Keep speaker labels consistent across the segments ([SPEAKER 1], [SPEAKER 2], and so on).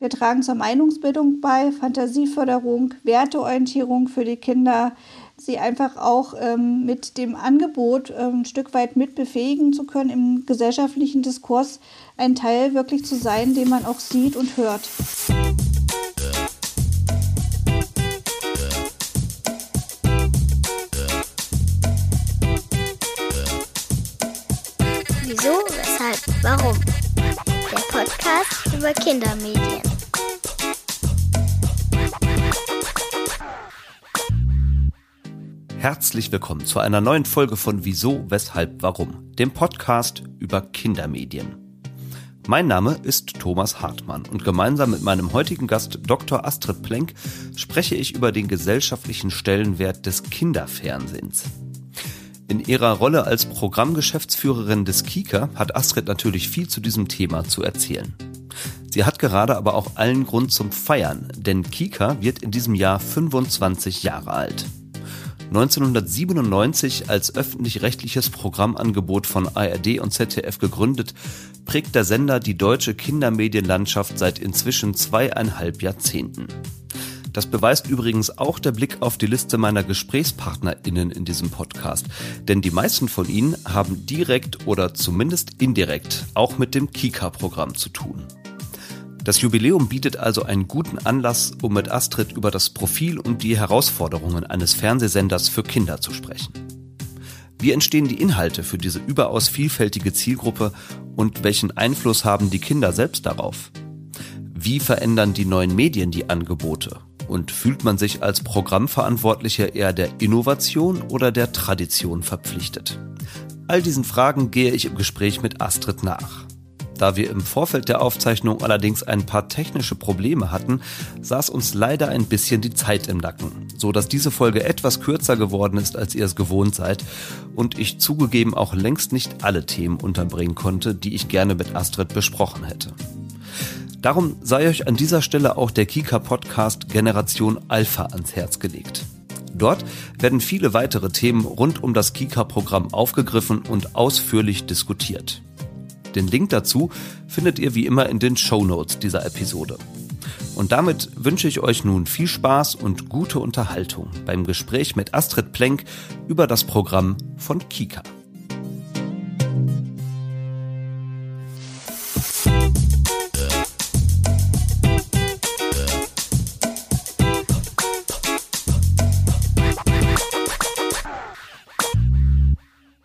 [SPEAKER 1] Wir tragen zur Meinungsbildung bei, Fantasieförderung, Werteorientierung für die Kinder, sie einfach auch ähm, mit dem Angebot ähm, ein Stück weit mitbefähigen zu können, im gesellschaftlichen Diskurs ein Teil wirklich zu sein, den man auch sieht und hört.
[SPEAKER 2] Wieso, weshalb, warum? Der Podcast über Kindermedien.
[SPEAKER 3] Herzlich willkommen zu einer neuen Folge von Wieso, Weshalb, Warum, dem Podcast über Kindermedien. Mein Name ist Thomas Hartmann und gemeinsam mit meinem heutigen Gast Dr. Astrid Plenk spreche ich über den gesellschaftlichen Stellenwert des Kinderfernsehens. In ihrer Rolle als Programmgeschäftsführerin des Kika hat Astrid natürlich viel zu diesem Thema zu erzählen. Sie hat gerade aber auch allen Grund zum Feiern, denn Kika wird in diesem Jahr 25 Jahre alt. 1997 als öffentlich-rechtliches Programmangebot von ARD und ZDF gegründet, prägt der Sender die deutsche Kindermedienlandschaft seit inzwischen zweieinhalb Jahrzehnten. Das beweist übrigens auch der Blick auf die Liste meiner GesprächspartnerInnen in diesem Podcast. Denn die meisten von ihnen haben direkt oder zumindest indirekt auch mit dem Kika-Programm zu tun. Das Jubiläum bietet also einen guten Anlass, um mit Astrid über das Profil und die Herausforderungen eines Fernsehsenders für Kinder zu sprechen. Wie entstehen die Inhalte für diese überaus vielfältige Zielgruppe und welchen Einfluss haben die Kinder selbst darauf? Wie verändern die neuen Medien die Angebote? Und fühlt man sich als Programmverantwortlicher eher der Innovation oder der Tradition verpflichtet? All diesen Fragen gehe ich im Gespräch mit Astrid nach. Da wir im Vorfeld der Aufzeichnung allerdings ein paar technische Probleme hatten, saß uns leider ein bisschen die Zeit im Nacken, so dass diese Folge etwas kürzer geworden ist, als ihr es gewohnt seid und ich zugegeben auch längst nicht alle Themen unterbringen konnte, die ich gerne mit Astrid besprochen hätte. Darum sei euch an dieser Stelle auch der Kika Podcast Generation Alpha ans Herz gelegt. Dort werden viele weitere Themen rund um das Kika-Programm aufgegriffen und ausführlich diskutiert. Den Link dazu findet ihr wie immer in den Show Notes dieser Episode. Und damit wünsche ich euch nun viel Spaß und gute Unterhaltung beim Gespräch mit Astrid Plenk über das Programm von Kika.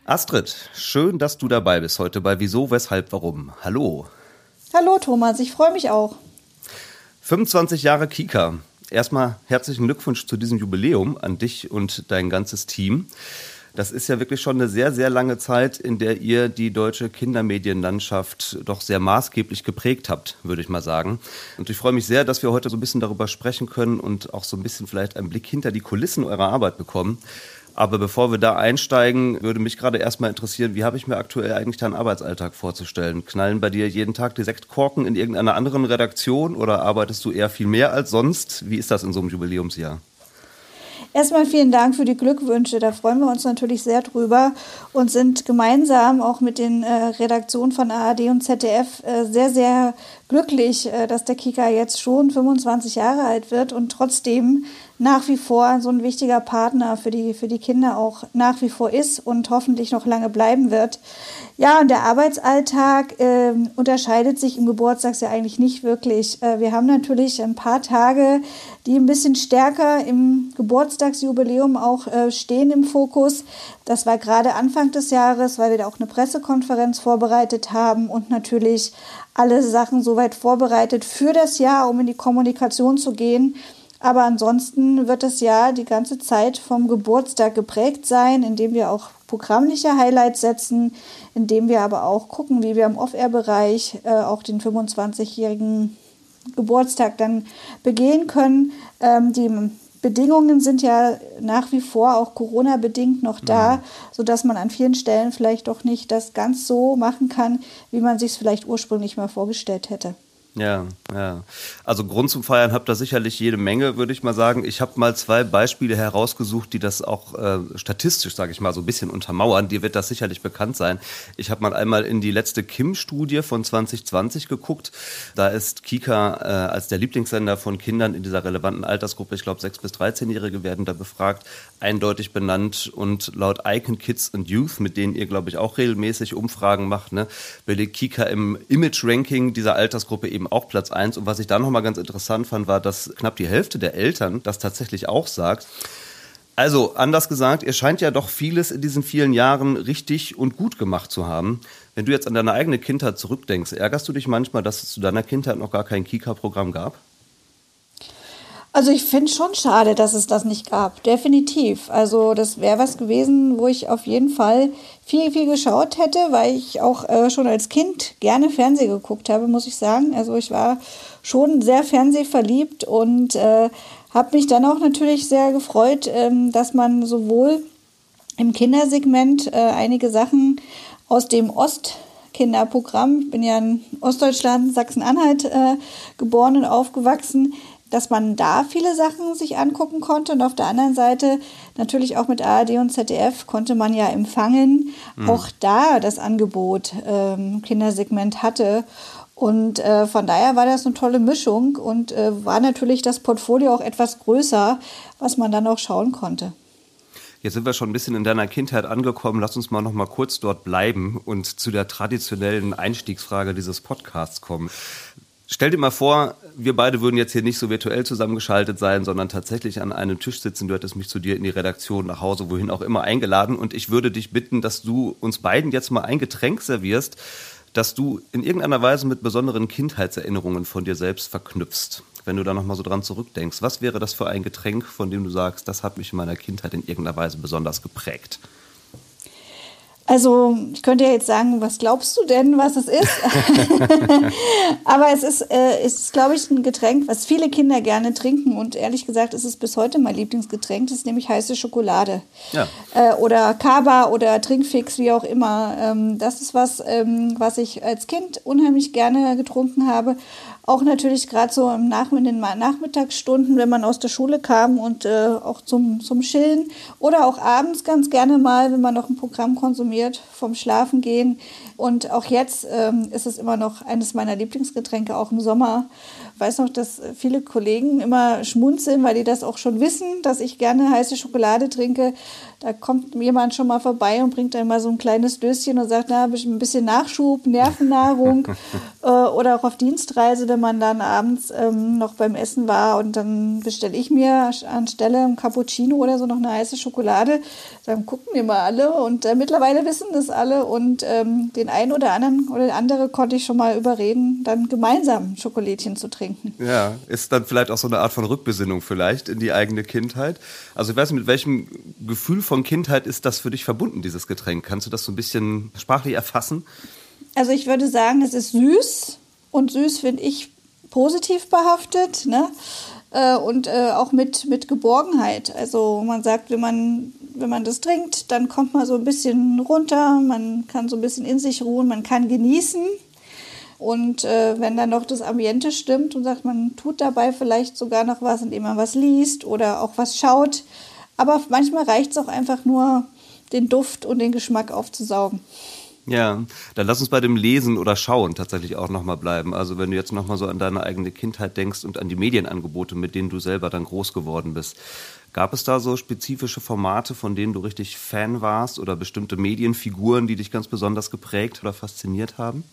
[SPEAKER 3] Astrid, schön, dass du dabei bist heute bei Wieso, Weshalb, Warum. Hallo.
[SPEAKER 1] Hallo Thomas, ich freue mich auch.
[SPEAKER 3] 25 Jahre Kika. Erstmal herzlichen Glückwunsch zu diesem Jubiläum an dich und dein ganzes Team. Das ist ja wirklich schon eine sehr, sehr lange Zeit, in der ihr die deutsche Kindermedienlandschaft doch sehr maßgeblich geprägt habt, würde ich mal sagen. Und ich freue mich sehr, dass wir heute so ein bisschen darüber sprechen können und auch so ein bisschen vielleicht einen Blick hinter die Kulissen eurer Arbeit bekommen. Aber bevor wir da einsteigen, würde mich gerade erstmal interessieren, wie habe ich mir aktuell eigentlich deinen Arbeitsalltag vorzustellen? Knallen bei dir jeden Tag die Sektkorken in irgendeiner anderen Redaktion oder arbeitest du eher viel mehr als sonst? Wie ist das in so einem Jubiläumsjahr?
[SPEAKER 1] Erstmal vielen Dank für die Glückwünsche. Da freuen wir uns natürlich sehr drüber und sind gemeinsam auch mit den äh, Redaktionen von ARD und ZDF äh, sehr, sehr glücklich, äh, dass der Kika jetzt schon 25 Jahre alt wird und trotzdem nach wie vor so ein wichtiger Partner für die, für die Kinder auch nach wie vor ist und hoffentlich noch lange bleiben wird. Ja, und der Arbeitsalltag äh, unterscheidet sich im Geburtstagsjahr eigentlich nicht wirklich. Äh, wir haben natürlich ein paar Tage, die ein bisschen stärker im Geburtstagsjubiläum auch äh, stehen im Fokus. Das war gerade Anfang des Jahres, weil wir da auch eine Pressekonferenz vorbereitet haben und natürlich alle Sachen soweit vorbereitet für das Jahr, um in die Kommunikation zu gehen. Aber ansonsten wird das Jahr die ganze Zeit vom Geburtstag geprägt sein, indem wir auch programmliche Highlights setzen, indem wir aber auch gucken, wie wir im Off-Air-Bereich äh, auch den 25-jährigen Geburtstag dann begehen können. Ähm, die Bedingungen sind ja nach wie vor auch Corona-bedingt noch da, mhm. sodass man an vielen Stellen vielleicht doch nicht das ganz so machen kann, wie man sich es vielleicht ursprünglich mal vorgestellt hätte.
[SPEAKER 3] Ja, ja. Also Grund zum Feiern habt ihr sicherlich jede Menge, würde ich mal sagen. Ich habe mal zwei Beispiele herausgesucht, die das auch äh, statistisch, sage ich mal, so ein bisschen untermauern. Dir wird das sicherlich bekannt sein. Ich habe mal einmal in die letzte Kim-Studie von 2020 geguckt. Da ist Kika äh, als der Lieblingssender von Kindern in dieser relevanten Altersgruppe, ich glaube 6- bis 13-Jährige werden da befragt, eindeutig benannt. Und laut Icon Kids and Youth, mit denen ihr, glaube ich, auch regelmäßig Umfragen macht, ne, belegt Kika im Image-Ranking dieser Altersgruppe eben eben auch Platz 1. Und was ich da nochmal ganz interessant fand, war, dass knapp die Hälfte der Eltern das tatsächlich auch sagt. Also, anders gesagt, ihr scheint ja doch vieles in diesen vielen Jahren richtig und gut gemacht zu haben. Wenn du jetzt an deine eigene Kindheit zurückdenkst, ärgerst du dich manchmal, dass es zu deiner Kindheit noch gar kein Kika-Programm gab?
[SPEAKER 1] Also ich finde schon schade, dass es das nicht gab. Definitiv. Also das wäre was gewesen, wo ich auf jeden Fall viel, viel geschaut hätte, weil ich auch äh, schon als Kind gerne Fernsehen geguckt habe, muss ich sagen. Also ich war schon sehr fernsehverliebt und äh, habe mich dann auch natürlich sehr gefreut, ähm, dass man sowohl im Kindersegment äh, einige Sachen aus dem Ostkinderprogramm, ich bin ja in Ostdeutschland, Sachsen-Anhalt äh, geboren und aufgewachsen, dass man da viele Sachen sich angucken konnte und auf der anderen Seite natürlich auch mit ARD und ZDF konnte man ja empfangen, mhm. auch da das Angebot ähm, Kindersegment hatte. Und äh, von daher war das eine tolle Mischung und äh, war natürlich das Portfolio auch etwas größer, was man dann auch schauen konnte.
[SPEAKER 3] Jetzt sind wir schon ein bisschen in deiner Kindheit angekommen. Lass uns mal noch mal kurz dort bleiben und zu der traditionellen Einstiegsfrage dieses Podcasts kommen. Stell dir mal vor, wir beide würden jetzt hier nicht so virtuell zusammengeschaltet sein, sondern tatsächlich an einem Tisch sitzen. Du hättest mich zu dir in die Redaktion, nach Hause, wohin auch immer eingeladen. Und ich würde dich bitten, dass du uns beiden jetzt mal ein Getränk servierst, das du in irgendeiner Weise mit besonderen Kindheitserinnerungen von dir selbst verknüpfst. Wenn du da nochmal so dran zurückdenkst, was wäre das für ein Getränk, von dem du sagst, das hat mich in meiner Kindheit in irgendeiner Weise besonders geprägt?
[SPEAKER 1] Also ich könnte ja jetzt sagen, was glaubst du denn, was es ist? Aber es ist, äh, ist glaube ich, ein Getränk, was viele Kinder gerne trinken. Und ehrlich gesagt ist es bis heute mein Lieblingsgetränk. Das ist nämlich heiße Schokolade. Ja. Äh, oder Kaba oder Trinkfix, wie auch immer. Ähm, das ist was, ähm, was ich als Kind unheimlich gerne getrunken habe. Auch natürlich gerade so im Nach in den Nachmittagsstunden, wenn man aus der Schule kam und äh, auch zum, zum Chillen oder auch abends ganz gerne mal, wenn man noch ein Programm konsumiert, vom Schlafen gehen. Und auch jetzt ähm, ist es immer noch eines meiner Lieblingsgetränke, auch im Sommer. Ich weiß noch, dass viele Kollegen immer schmunzeln, weil die das auch schon wissen, dass ich gerne heiße Schokolade trinke. Da kommt jemand schon mal vorbei und bringt dann mal so ein kleines Döschen und sagt, na, ein bisschen Nachschub, Nervennahrung. äh, oder auch auf Dienstreise, wenn man dann abends ähm, noch beim Essen war und dann bestelle ich mir anstelle ein Cappuccino oder so noch eine heiße Schokolade. Dann gucken wir mal alle und äh, mittlerweile wissen das alle und ähm, den einen oder anderen oder andere konnte ich schon mal überreden, dann gemeinsam Schokolädchen zu trinken.
[SPEAKER 3] Ja, ist dann vielleicht auch so eine Art von Rückbesinnung vielleicht in die eigene Kindheit. Also ich weiß nicht, mit welchem Gefühl von von Kindheit ist das für dich verbunden, dieses Getränk? Kannst du das so ein bisschen sprachlich erfassen?
[SPEAKER 1] Also ich würde sagen, es ist süß und süß finde ich positiv behaftet. Ne? Äh, und äh, auch mit, mit Geborgenheit. Also man sagt, wenn man, wenn man das trinkt, dann kommt man so ein bisschen runter, man kann so ein bisschen in sich ruhen, man kann genießen. Und äh, wenn dann noch das Ambiente stimmt und sagt, man tut dabei vielleicht sogar noch was, indem man was liest oder auch was schaut, aber manchmal reicht es auch einfach nur, den Duft und den Geschmack aufzusaugen.
[SPEAKER 3] Ja, dann lass uns bei dem Lesen oder Schauen tatsächlich auch nochmal bleiben. Also wenn du jetzt nochmal so an deine eigene Kindheit denkst und an die Medienangebote, mit denen du selber dann groß geworden bist. Gab es da so spezifische Formate, von denen du richtig Fan warst oder bestimmte Medienfiguren, die dich ganz besonders geprägt oder fasziniert haben?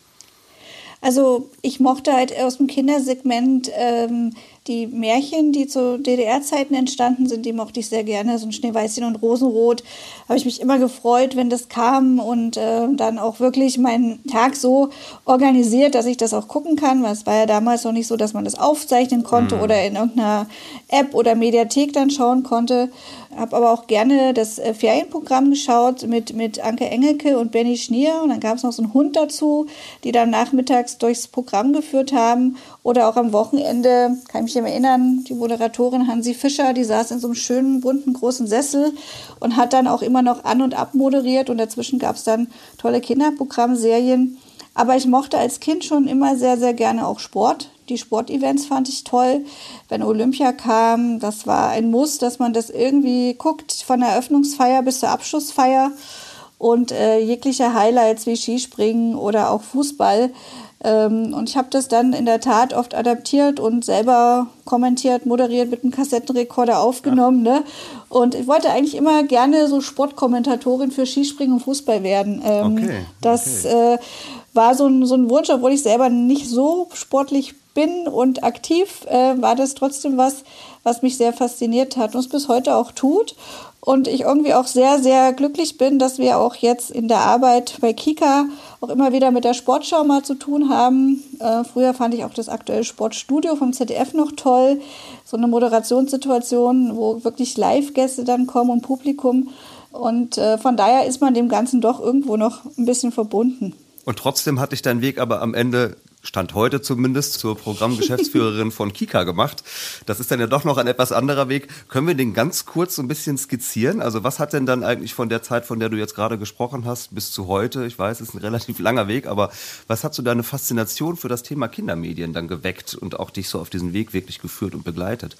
[SPEAKER 1] Also ich mochte halt aus dem Kindersegment ähm, die Märchen, die zu DDR-Zeiten entstanden sind, die mochte ich sehr gerne. So ein Schneeweißchen und Rosenrot habe ich mich immer gefreut, wenn das kam und äh, dann auch wirklich meinen Tag so organisiert, dass ich das auch gucken kann. Weil es war ja damals noch nicht so, dass man das aufzeichnen konnte mhm. oder in irgendeiner App oder Mediathek dann schauen konnte. Habe aber auch gerne das äh, Ferienprogramm geschaut mit, mit Anke Engelke und Benny Schnier. Und dann gab es noch so einen Hund dazu, die dann nachmittags durchs Programm geführt haben. Oder auch am Wochenende, kann ich mich erinnern, die Moderatorin Hansi Fischer, die saß in so einem schönen, bunten, großen Sessel und hat dann auch immer noch an und ab moderiert. Und dazwischen gab es dann tolle Kinderprogrammserien. Aber ich mochte als Kind schon immer sehr, sehr gerne auch Sport. Die Sportevents fand ich toll. Wenn Olympia kam, das war ein Muss, dass man das irgendwie guckt, von der Eröffnungsfeier bis zur Abschlussfeier. Und äh, jegliche Highlights wie Skispringen oder auch Fußball ähm, und ich habe das dann in der Tat oft adaptiert und selber kommentiert, moderiert, mit einem Kassettenrekorder aufgenommen. Ja. Ne? Und ich wollte eigentlich immer gerne so Sportkommentatorin für Skispringen und Fußball werden. Ähm, okay, das okay. Äh, war so ein, so ein Wunsch, obwohl ich selber nicht so sportlich bin und aktiv, äh, war das trotzdem was, was mich sehr fasziniert hat und es bis heute auch tut. Und ich irgendwie auch sehr, sehr glücklich bin, dass wir auch jetzt in der Arbeit bei Kika auch immer wieder mit der Sportschau mal zu tun haben. Äh, früher fand ich auch das aktuelle Sportstudio vom ZDF noch toll. So eine Moderationssituation, wo wirklich Live-Gäste dann kommen und Publikum. Und äh, von daher ist man dem Ganzen doch irgendwo noch ein bisschen verbunden.
[SPEAKER 3] Und trotzdem hatte ich deinen Weg aber am Ende Stand heute zumindest, zur Programmgeschäftsführerin von Kika gemacht. Das ist dann ja doch noch ein etwas anderer Weg. Können wir den ganz kurz so ein bisschen skizzieren? Also was hat denn dann eigentlich von der Zeit, von der du jetzt gerade gesprochen hast, bis zu heute, ich weiß, es ist ein relativ langer Weg, aber was hat so deine Faszination für das Thema Kindermedien dann geweckt und auch dich so auf diesen Weg wirklich geführt und begleitet?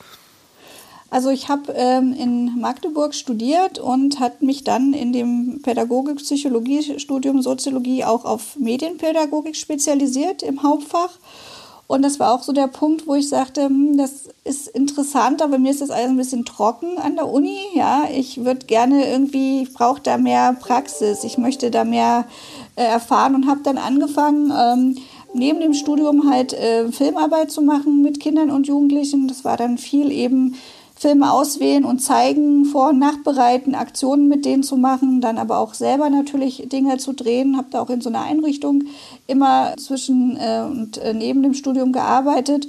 [SPEAKER 1] Also ich habe ähm, in Magdeburg studiert und hat mich dann in dem Pädagogik-Psychologie-Studium Soziologie auch auf Medienpädagogik spezialisiert im Hauptfach. Und das war auch so der Punkt, wo ich sagte, hm, das ist interessant, aber mir ist das alles ein bisschen trocken an der Uni. Ja, ich würde gerne irgendwie, ich brauche da mehr Praxis, ich möchte da mehr äh, erfahren und habe dann angefangen, ähm, neben dem Studium halt äh, Filmarbeit zu machen mit Kindern und Jugendlichen. Das war dann viel eben Filme auswählen und zeigen, vor- und nachbereiten, Aktionen mit denen zu machen, dann aber auch selber natürlich Dinge zu drehen. Habe da auch in so einer Einrichtung immer zwischen äh, und äh, neben dem Studium gearbeitet.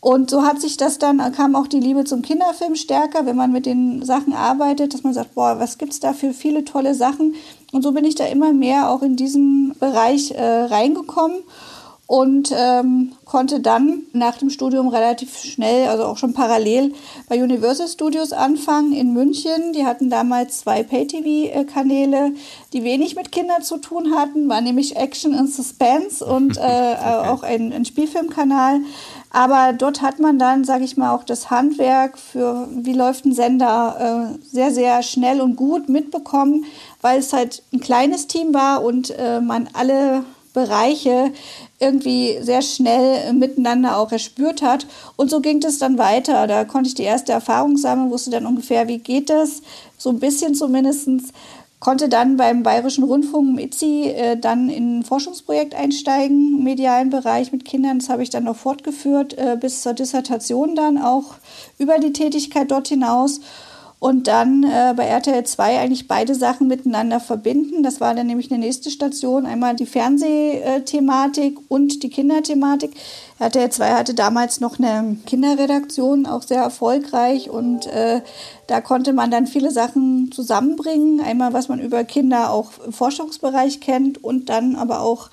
[SPEAKER 1] Und so hat sich das dann, kam auch die Liebe zum Kinderfilm stärker, wenn man mit den Sachen arbeitet, dass man sagt, boah, was gibt's da für viele tolle Sachen. Und so bin ich da immer mehr auch in diesen Bereich äh, reingekommen und ähm, konnte dann nach dem Studium relativ schnell, also auch schon parallel bei Universal Studios anfangen in München. Die hatten damals zwei Pay-TV-Kanäle, die wenig mit Kindern zu tun hatten, war nämlich Action und Suspense und äh, okay. auch ein, ein Spielfilmkanal. Aber dort hat man dann, sage ich mal, auch das Handwerk für, wie läuft ein Sender, äh, sehr, sehr schnell und gut mitbekommen, weil es halt ein kleines Team war und äh, man alle Bereiche irgendwie sehr schnell miteinander auch erspürt hat. Und so ging es dann weiter. Da konnte ich die erste Erfahrung sammeln, wusste dann ungefähr, wie geht das, so ein bisschen zumindest. Konnte dann beim Bayerischen Rundfunk ITZI äh, dann in ein Forschungsprojekt einsteigen, im medialen Bereich mit Kindern. Das habe ich dann noch fortgeführt äh, bis zur Dissertation dann auch über die Tätigkeit dort hinaus und dann äh, bei RTL 2 eigentlich beide Sachen miteinander verbinden. Das war dann nämlich eine nächste Station, einmal die Fernsehthematik und die Kinderthematik. RTL 2 hatte damals noch eine Kinderredaktion, auch sehr erfolgreich und äh, da konnte man dann viele Sachen zusammenbringen. Einmal, was man über Kinder auch im Forschungsbereich kennt und dann aber auch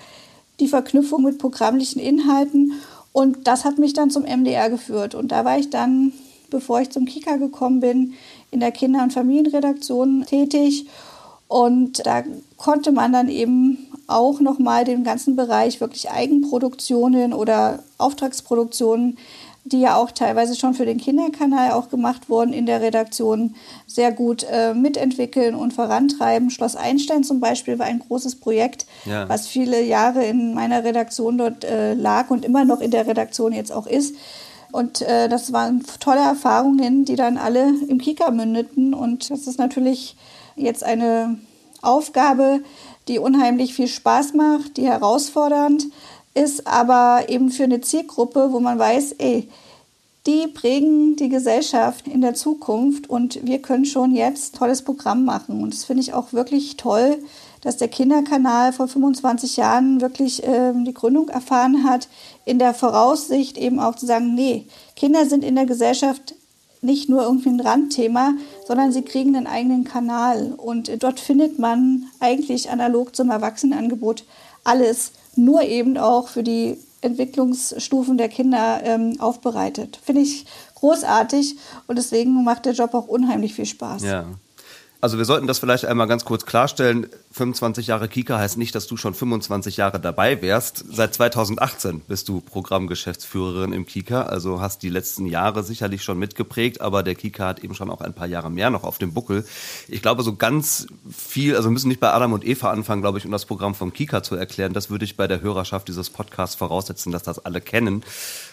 [SPEAKER 1] die Verknüpfung mit programmlichen Inhalten. Und das hat mich dann zum MDR geführt. Und da war ich dann, bevor ich zum Kika gekommen bin, in der Kinder- und Familienredaktion tätig. Und da konnte man dann eben auch nochmal den ganzen Bereich wirklich Eigenproduktionen oder Auftragsproduktionen, die ja auch teilweise schon für den Kinderkanal auch gemacht wurden in der Redaktion, sehr gut äh, mitentwickeln und vorantreiben. Schloss Einstein zum Beispiel war ein großes Projekt, ja. was viele Jahre in meiner Redaktion dort äh, lag und immer noch in der Redaktion jetzt auch ist. Und äh, das waren tolle Erfahrungen, die dann alle im Kika mündeten. Und das ist natürlich jetzt eine Aufgabe, die unheimlich viel Spaß macht, die herausfordernd ist, aber eben für eine Zielgruppe, wo man weiß, ey, die prägen die Gesellschaft in der Zukunft und wir können schon jetzt tolles Programm machen. Und das finde ich auch wirklich toll, dass der Kinderkanal vor 25 Jahren wirklich äh, die Gründung erfahren hat, in der Voraussicht eben auch zu sagen, nee, Kinder sind in der Gesellschaft nicht nur irgendwie ein Randthema, sondern sie kriegen einen eigenen Kanal. Und dort findet man eigentlich analog zum Erwachsenenangebot alles, nur eben auch für die Entwicklungsstufen der Kinder ähm, aufbereitet. Finde ich großartig und deswegen macht der Job auch unheimlich viel Spaß.
[SPEAKER 3] Ja. Also wir sollten das vielleicht einmal ganz kurz klarstellen. 25 Jahre Kika heißt nicht, dass du schon 25 Jahre dabei wärst. Seit 2018 bist du Programmgeschäftsführerin im Kika, also hast die letzten Jahre sicherlich schon mitgeprägt, aber der Kika hat eben schon auch ein paar Jahre mehr noch auf dem Buckel. Ich glaube, so ganz viel, also müssen nicht bei Adam und Eva anfangen, glaube ich, um das Programm vom Kika zu erklären. Das würde ich bei der Hörerschaft dieses Podcasts voraussetzen, dass das alle kennen.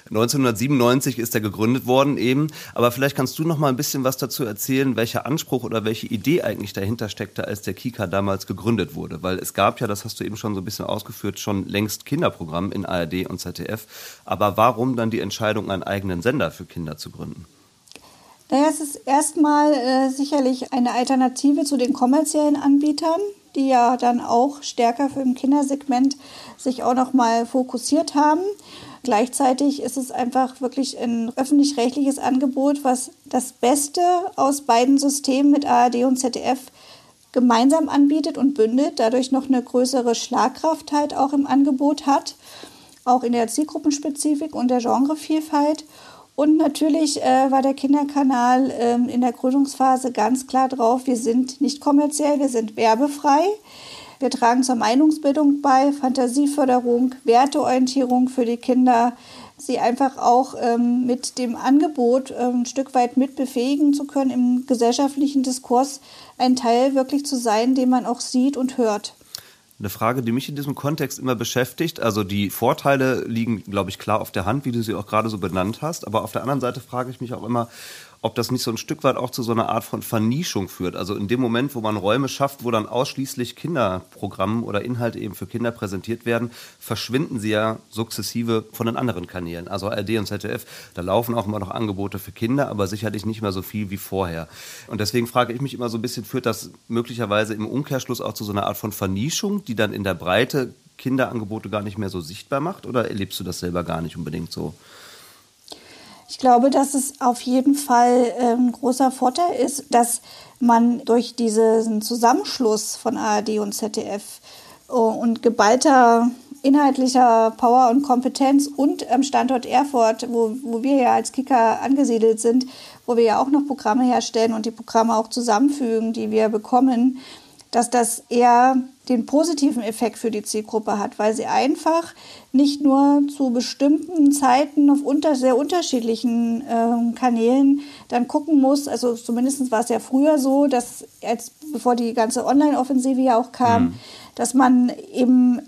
[SPEAKER 3] 1997 ist er gegründet worden eben, aber vielleicht kannst du noch mal ein bisschen was dazu erzählen, welcher Anspruch oder welche Idee eigentlich dahinter steckte, als der Kika damals gegründet wurde, weil es gab ja, das hast du eben schon so ein bisschen ausgeführt, schon längst Kinderprogramm in ARD und ZDF, aber warum dann die Entscheidung, einen eigenen Sender für Kinder zu gründen?
[SPEAKER 1] Naja, es ist erstmal äh, sicherlich eine Alternative zu den kommerziellen Anbietern, die ja dann auch stärker für im Kindersegment sich auch noch mal fokussiert haben. Gleichzeitig ist es einfach wirklich ein öffentlich-rechtliches Angebot, was das Beste aus beiden Systemen mit ARD und ZDF gemeinsam anbietet und bündelt, dadurch noch eine größere Schlagkraft halt auch im Angebot hat, auch in der Zielgruppenspezifik und der Genrevielfalt. Und natürlich äh, war der Kinderkanal äh, in der Gründungsphase ganz klar drauf, wir sind nicht kommerziell, wir sind werbefrei. Wir tragen zur Meinungsbildung bei, Fantasieförderung, Werteorientierung für die Kinder, sie einfach auch ähm, mit dem Angebot ähm, ein Stück weit mitbefähigen zu können, im gesellschaftlichen Diskurs ein Teil wirklich zu sein, den man auch sieht und hört.
[SPEAKER 3] Eine Frage, die mich in diesem Kontext immer beschäftigt. Also die Vorteile liegen, glaube ich, klar auf der Hand, wie du sie auch gerade so benannt hast. Aber auf der anderen Seite frage ich mich auch immer, ob das nicht so ein Stück weit auch zu so einer Art von Vernischung führt. Also in dem Moment, wo man Räume schafft, wo dann ausschließlich Kinderprogramme oder Inhalte eben für Kinder präsentiert werden, verschwinden sie ja sukzessive von den anderen Kanälen. Also ARD und ZDF, da laufen auch immer noch Angebote für Kinder, aber sicherlich nicht mehr so viel wie vorher. Und deswegen frage ich mich immer so ein bisschen, führt das möglicherweise im Umkehrschluss auch zu so einer Art von Vernischung, die dann in der Breite Kinderangebote gar nicht mehr so sichtbar macht? Oder erlebst du das selber gar nicht unbedingt so?
[SPEAKER 1] Ich glaube, dass es auf jeden Fall ein ähm, großer Vorteil ist, dass man durch diesen Zusammenschluss von ARD und ZDF äh, und geballter inhaltlicher Power und Kompetenz und am Standort Erfurt, wo, wo wir ja als Kicker angesiedelt sind, wo wir ja auch noch Programme herstellen und die Programme auch zusammenfügen, die wir bekommen, dass das eher den positiven Effekt für die Zielgruppe hat, weil sie einfach nicht nur zu bestimmten Zeiten auf unter, sehr unterschiedlichen äh, Kanälen dann gucken muss. Also zumindest war es ja früher so, dass als bevor die ganze Online-Offensive ja auch kam, mhm. dass man eben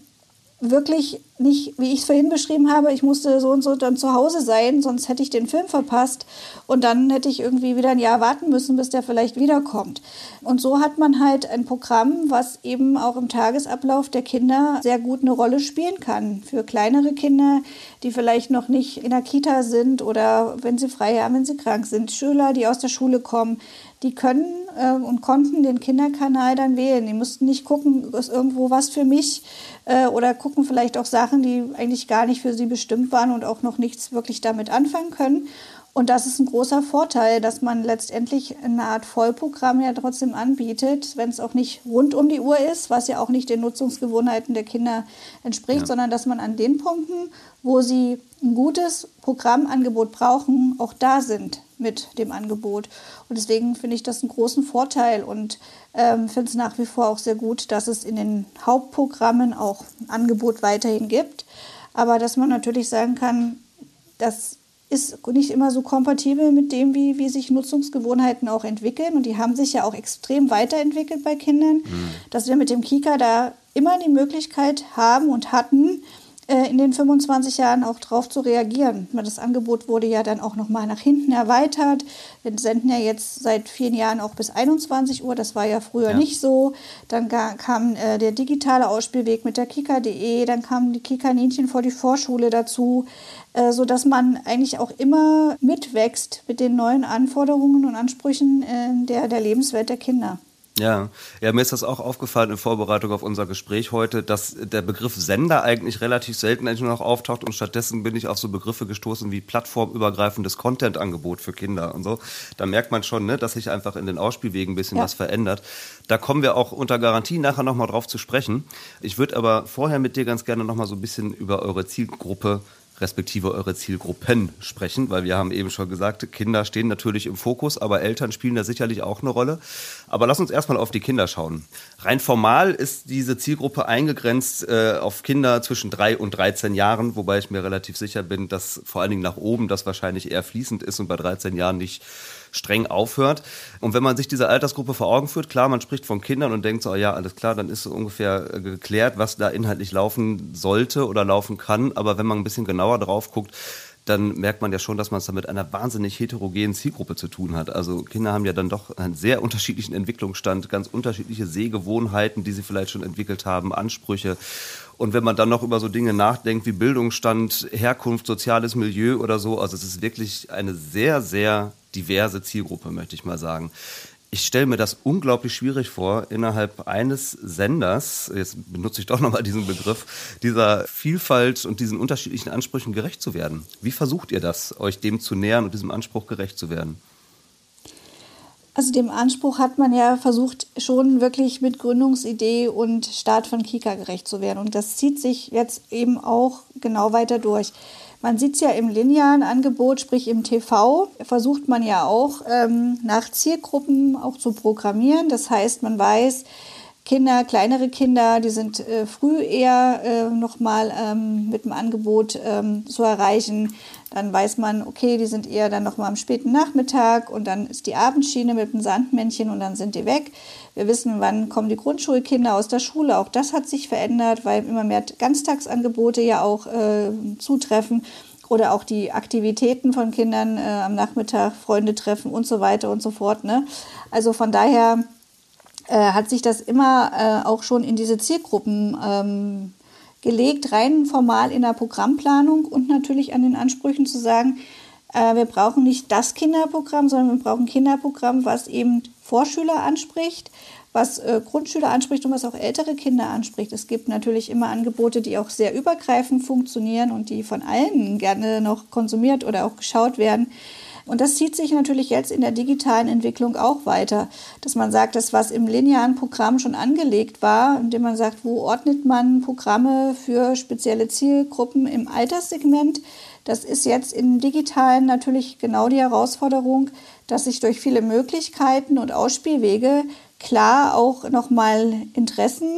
[SPEAKER 1] wirklich nicht, wie ich es vorhin beschrieben habe, ich musste so und so dann zu Hause sein, sonst hätte ich den Film verpasst und dann hätte ich irgendwie wieder ein Jahr warten müssen, bis der vielleicht wiederkommt. Und so hat man halt ein Programm, was eben auch im Tagesablauf der Kinder sehr gut eine Rolle spielen kann. Für kleinere Kinder, die vielleicht noch nicht in der Kita sind oder wenn sie frei haben, wenn sie krank sind, Schüler, die aus der Schule kommen, die können äh, und konnten den Kinderkanal dann wählen. Die mussten nicht gucken, ist irgendwo was für mich äh, oder gucken vielleicht auch Sachen, die eigentlich gar nicht für sie bestimmt waren und auch noch nichts wirklich damit anfangen können. Und das ist ein großer Vorteil, dass man letztendlich eine Art Vollprogramm ja trotzdem anbietet, wenn es auch nicht rund um die Uhr ist, was ja auch nicht den Nutzungsgewohnheiten der Kinder entspricht, ja. sondern dass man an den Punkten, wo sie ein gutes Programmangebot brauchen, auch da sind mit dem Angebot. Und deswegen finde ich das einen großen Vorteil und ähm, finde es nach wie vor auch sehr gut, dass es in den Hauptprogrammen auch ein Angebot weiterhin gibt. Aber dass man natürlich sagen kann, das ist nicht immer so kompatibel mit dem, wie, wie sich Nutzungsgewohnheiten auch entwickeln. Und die haben sich ja auch extrem weiterentwickelt bei Kindern, mhm. dass wir mit dem Kika da immer die Möglichkeit haben und hatten, in den 25 Jahren auch darauf zu reagieren. Das Angebot wurde ja dann auch nochmal nach hinten erweitert. Wir senden ja jetzt seit vielen Jahren auch bis 21 Uhr. Das war ja früher ja. nicht so. Dann kam äh, der digitale Ausspielweg mit der Kika.de. Dann kamen die Kika-Ninchen vor die Vorschule dazu, äh, sodass man eigentlich auch immer mitwächst mit den neuen Anforderungen und Ansprüchen äh, der, der Lebenswelt der Kinder.
[SPEAKER 3] Ja, ja, mir ist das auch aufgefallen in Vorbereitung auf unser Gespräch heute, dass der Begriff Sender eigentlich relativ selten eigentlich nur noch auftaucht und stattdessen bin ich auf so Begriffe gestoßen wie plattformübergreifendes Content-Angebot für Kinder und so. Da merkt man schon, ne, dass sich einfach in den Ausspielwegen ein bisschen ja. was verändert. Da kommen wir auch unter Garantie nachher nochmal drauf zu sprechen. Ich würde aber vorher mit dir ganz gerne nochmal so ein bisschen über eure Zielgruppe respektive eure Zielgruppen sprechen, weil wir haben eben schon gesagt, Kinder stehen natürlich im Fokus, aber Eltern spielen da sicherlich auch eine Rolle. Aber lass uns erstmal auf die Kinder schauen. Rein formal ist diese Zielgruppe eingegrenzt äh, auf Kinder zwischen drei und 13 Jahren, wobei ich mir relativ sicher bin, dass vor allen Dingen nach oben das wahrscheinlich eher fließend ist und bei 13 Jahren nicht streng aufhört. Und wenn man sich diese Altersgruppe vor Augen führt, klar, man spricht von Kindern und denkt so, ja, alles klar, dann ist ungefähr äh, geklärt, was da inhaltlich laufen sollte oder laufen kann. Aber wenn man ein bisschen genauer drauf guckt, dann merkt man ja schon, dass man es da mit einer wahnsinnig heterogenen Zielgruppe zu tun hat. Also Kinder haben ja dann doch einen sehr unterschiedlichen Entwicklungsstand, ganz unterschiedliche Sehgewohnheiten, die sie vielleicht schon entwickelt haben, Ansprüche. Und wenn man dann noch über so Dinge nachdenkt wie Bildungsstand, Herkunft, soziales Milieu oder so, also es ist wirklich eine sehr, sehr diverse Zielgruppe, möchte ich mal sagen. Ich stelle mir das unglaublich schwierig vor, innerhalb eines Senders, jetzt benutze ich doch nochmal diesen Begriff, dieser Vielfalt und diesen unterschiedlichen Ansprüchen gerecht zu werden. Wie versucht ihr das, euch dem zu nähern und diesem Anspruch gerecht zu werden?
[SPEAKER 1] Also dem Anspruch hat man ja versucht, schon wirklich mit Gründungsidee und Start von Kika gerecht zu werden. Und das zieht sich jetzt eben auch genau weiter durch. Man sieht es ja im linearen Angebot, sprich im TV, versucht man ja auch ähm, nach Zielgruppen auch zu programmieren. Das heißt, man weiß, Kinder, kleinere Kinder, die sind äh, früh eher äh, nochmal ähm, mit dem Angebot ähm, zu erreichen. Dann weiß man, okay, die sind eher dann nochmal am späten Nachmittag und dann ist die Abendschiene mit dem Sandmännchen und dann sind die weg. Wir wissen, wann kommen die Grundschulkinder aus der Schule. Auch das hat sich verändert, weil immer mehr Ganztagsangebote ja auch äh, zutreffen oder auch die Aktivitäten von Kindern äh, am Nachmittag, Freunde treffen und so weiter und so fort. Ne? Also von daher äh, hat sich das immer äh, auch schon in diese Zielgruppen ähm, gelegt, rein formal in der Programmplanung und natürlich an den Ansprüchen zu sagen, äh, wir brauchen nicht das Kinderprogramm, sondern wir brauchen ein Kinderprogramm, was eben Vorschüler anspricht, was äh, Grundschüler anspricht und was auch ältere Kinder anspricht. Es gibt natürlich immer Angebote, die auch sehr übergreifend funktionieren und die von allen gerne noch konsumiert oder auch geschaut werden. Und das zieht sich natürlich jetzt in der digitalen Entwicklung auch weiter, dass man sagt, das, was im linearen Programm schon angelegt war, indem man sagt, wo ordnet man Programme für spezielle Zielgruppen im Alterssegment, das ist jetzt im digitalen natürlich genau die Herausforderung, dass sich durch viele Möglichkeiten und Ausspielwege klar auch nochmal Interessen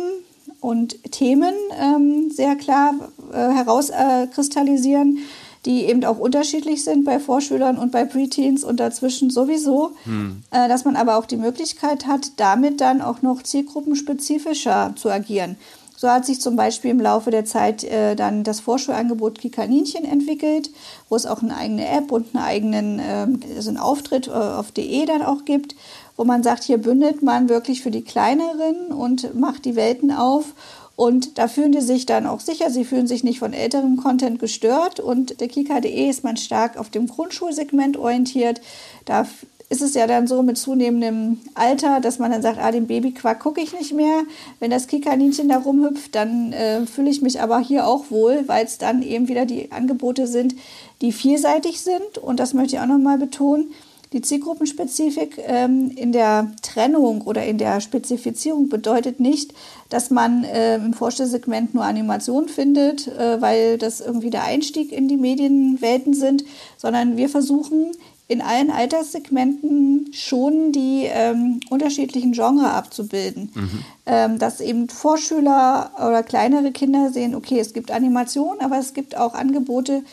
[SPEAKER 1] und Themen ähm, sehr klar äh, herauskristallisieren. Äh, die eben auch unterschiedlich sind bei Vorschülern und bei Preteens und dazwischen sowieso, hm. äh, dass man aber auch die Möglichkeit hat, damit dann auch noch zielgruppenspezifischer zu agieren. So hat sich zum Beispiel im Laufe der Zeit äh, dann das Vorschulangebot Kikaninchen entwickelt, wo es auch eine eigene App und einen eigenen äh, also einen Auftritt äh, auf DE dann auch gibt, wo man sagt, hier bündelt man wirklich für die Kleineren und macht die Welten auf und da fühlen die sich dann auch sicher, sie fühlen sich nicht von älterem Content gestört. Und der Kika.de ist man stark auf dem Grundschulsegment orientiert. Da ist es ja dann so mit zunehmendem Alter, dass man dann sagt, ah, den Babyquack gucke ich nicht mehr. Wenn das Kikaninchen da rumhüpft, dann äh, fühle ich mich aber hier auch wohl, weil es dann eben wieder die Angebote sind, die vielseitig sind. Und das möchte ich auch nochmal betonen. Die Zielgruppenspezifik ähm, in der Trennung oder in der Spezifizierung bedeutet nicht, dass man äh, im Vorstellsegment nur Animation findet, äh, weil das irgendwie der Einstieg in die Medienwelten sind, sondern wir versuchen in allen Alterssegmenten schon die ähm, unterschiedlichen Genres abzubilden. Mhm. Ähm, dass eben Vorschüler oder kleinere Kinder sehen, okay, es gibt Animation, aber es gibt auch Angebote,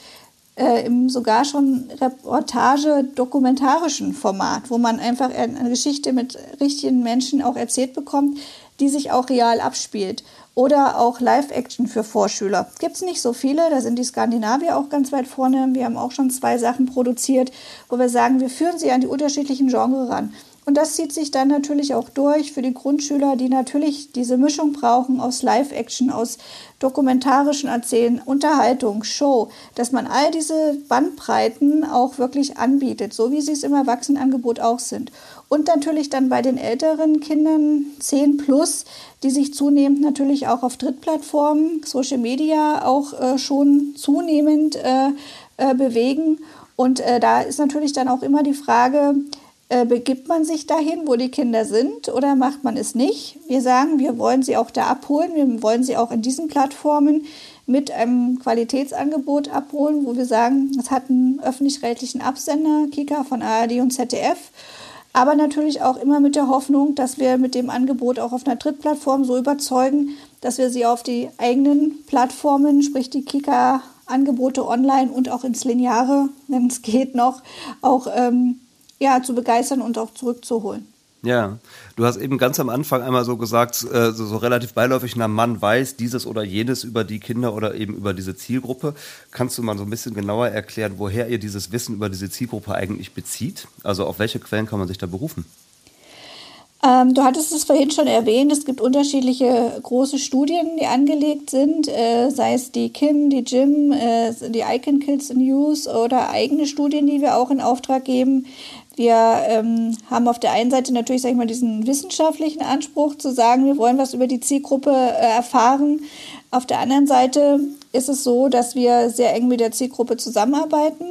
[SPEAKER 1] äh, im sogar schon Reportage-dokumentarischen Format, wo man einfach eine Geschichte mit richtigen Menschen auch erzählt bekommt, die sich auch real abspielt. Oder auch Live-Action für Vorschüler. Gibt es nicht so viele, da sind die Skandinavier auch ganz weit vorne. Wir haben auch schon zwei Sachen produziert, wo wir sagen, wir führen sie an die unterschiedlichen Genres ran. Und das zieht sich dann natürlich auch durch für die Grundschüler, die natürlich diese Mischung brauchen aus Live-Action, aus dokumentarischen Erzählen, Unterhaltung, Show, dass man all diese Bandbreiten auch wirklich anbietet, so wie sie es im Erwachsenenangebot auch sind. Und natürlich dann bei den älteren Kindern 10 plus, die sich zunehmend natürlich auch auf Drittplattformen, Social Media auch äh, schon zunehmend äh, äh, bewegen. Und äh, da ist natürlich dann auch immer die Frage, äh, begibt man sich dahin, wo die Kinder sind, oder macht man es nicht? Wir sagen, wir wollen sie auch da abholen, wir wollen sie auch in diesen Plattformen mit einem Qualitätsangebot abholen, wo wir sagen, es hat einen öffentlich-rechtlichen Absender, Kika von ARD und ZDF, aber natürlich auch immer mit der Hoffnung, dass wir mit dem Angebot auch auf einer Drittplattform so überzeugen, dass wir sie auf die eigenen Plattformen, sprich die Kika-Angebote online und auch ins Lineare, wenn es geht, noch auch ähm, ja, zu begeistern und auch zurückzuholen.
[SPEAKER 3] Ja, du hast eben ganz am Anfang einmal so gesagt, äh, so, so, relativ beiläufig, na Mann weiß dieses oder jenes über die Kinder oder eben über diese Zielgruppe. Kannst du mal so ein bisschen genauer erklären, woher ihr dieses Wissen über diese Zielgruppe eigentlich bezieht? Also auf welche Quellen kann man sich da berufen?
[SPEAKER 1] Ähm, du hattest es vorhin schon erwähnt, es gibt unterschiedliche große Studien, die angelegt sind, äh, sei es die Kim, die Jim, äh, die Icon Kids News oder eigene Studien, die wir auch in Auftrag geben. Wir ähm, haben auf der einen Seite natürlich, sag ich mal, diesen wissenschaftlichen Anspruch zu sagen, wir wollen was über die Zielgruppe äh, erfahren. Auf der anderen Seite ist es so, dass wir sehr eng mit der Zielgruppe zusammenarbeiten.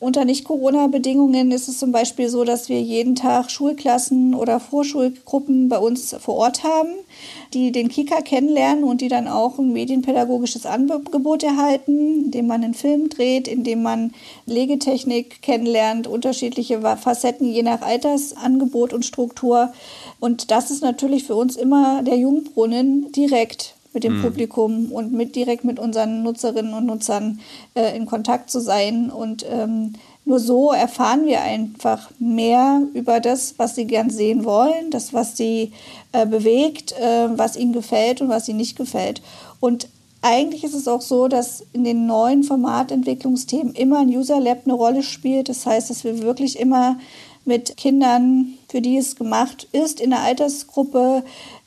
[SPEAKER 1] Unter Nicht-Corona-Bedingungen ist es zum Beispiel so, dass wir jeden Tag Schulklassen oder Vorschulgruppen bei uns vor Ort haben, die den Kika kennenlernen und die dann auch ein medienpädagogisches Angebot erhalten, indem man einen Film dreht, indem man Legetechnik kennenlernt, unterschiedliche Facetten je nach Altersangebot und Struktur. Und das ist natürlich für uns immer der Jungbrunnen direkt mit dem mhm. Publikum und mit direkt mit unseren Nutzerinnen und Nutzern äh, in Kontakt zu sein. Und ähm, nur so erfahren wir einfach mehr über das, was sie gern sehen wollen, das, was sie äh, bewegt, äh, was ihnen gefällt und was ihnen nicht gefällt. Und eigentlich ist es auch so, dass in den neuen Formatentwicklungsthemen immer ein User Lab eine Rolle spielt. Das heißt, dass wir wirklich immer mit Kindern, für die es gemacht ist, in der Altersgruppe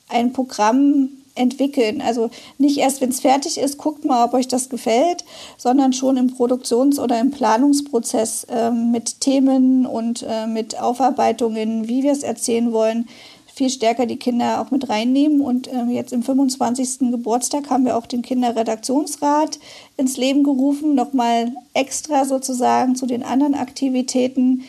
[SPEAKER 1] ein Programm entwickeln. Also nicht erst, wenn es fertig ist, guckt mal, ob euch das gefällt, sondern schon im Produktions- oder im Planungsprozess äh, mit Themen und äh, mit Aufarbeitungen, wie wir es erzählen wollen, viel stärker die Kinder auch mit reinnehmen. Und äh, jetzt im 25. Geburtstag haben wir auch den Kinderredaktionsrat ins Leben gerufen, nochmal extra sozusagen zu den anderen Aktivitäten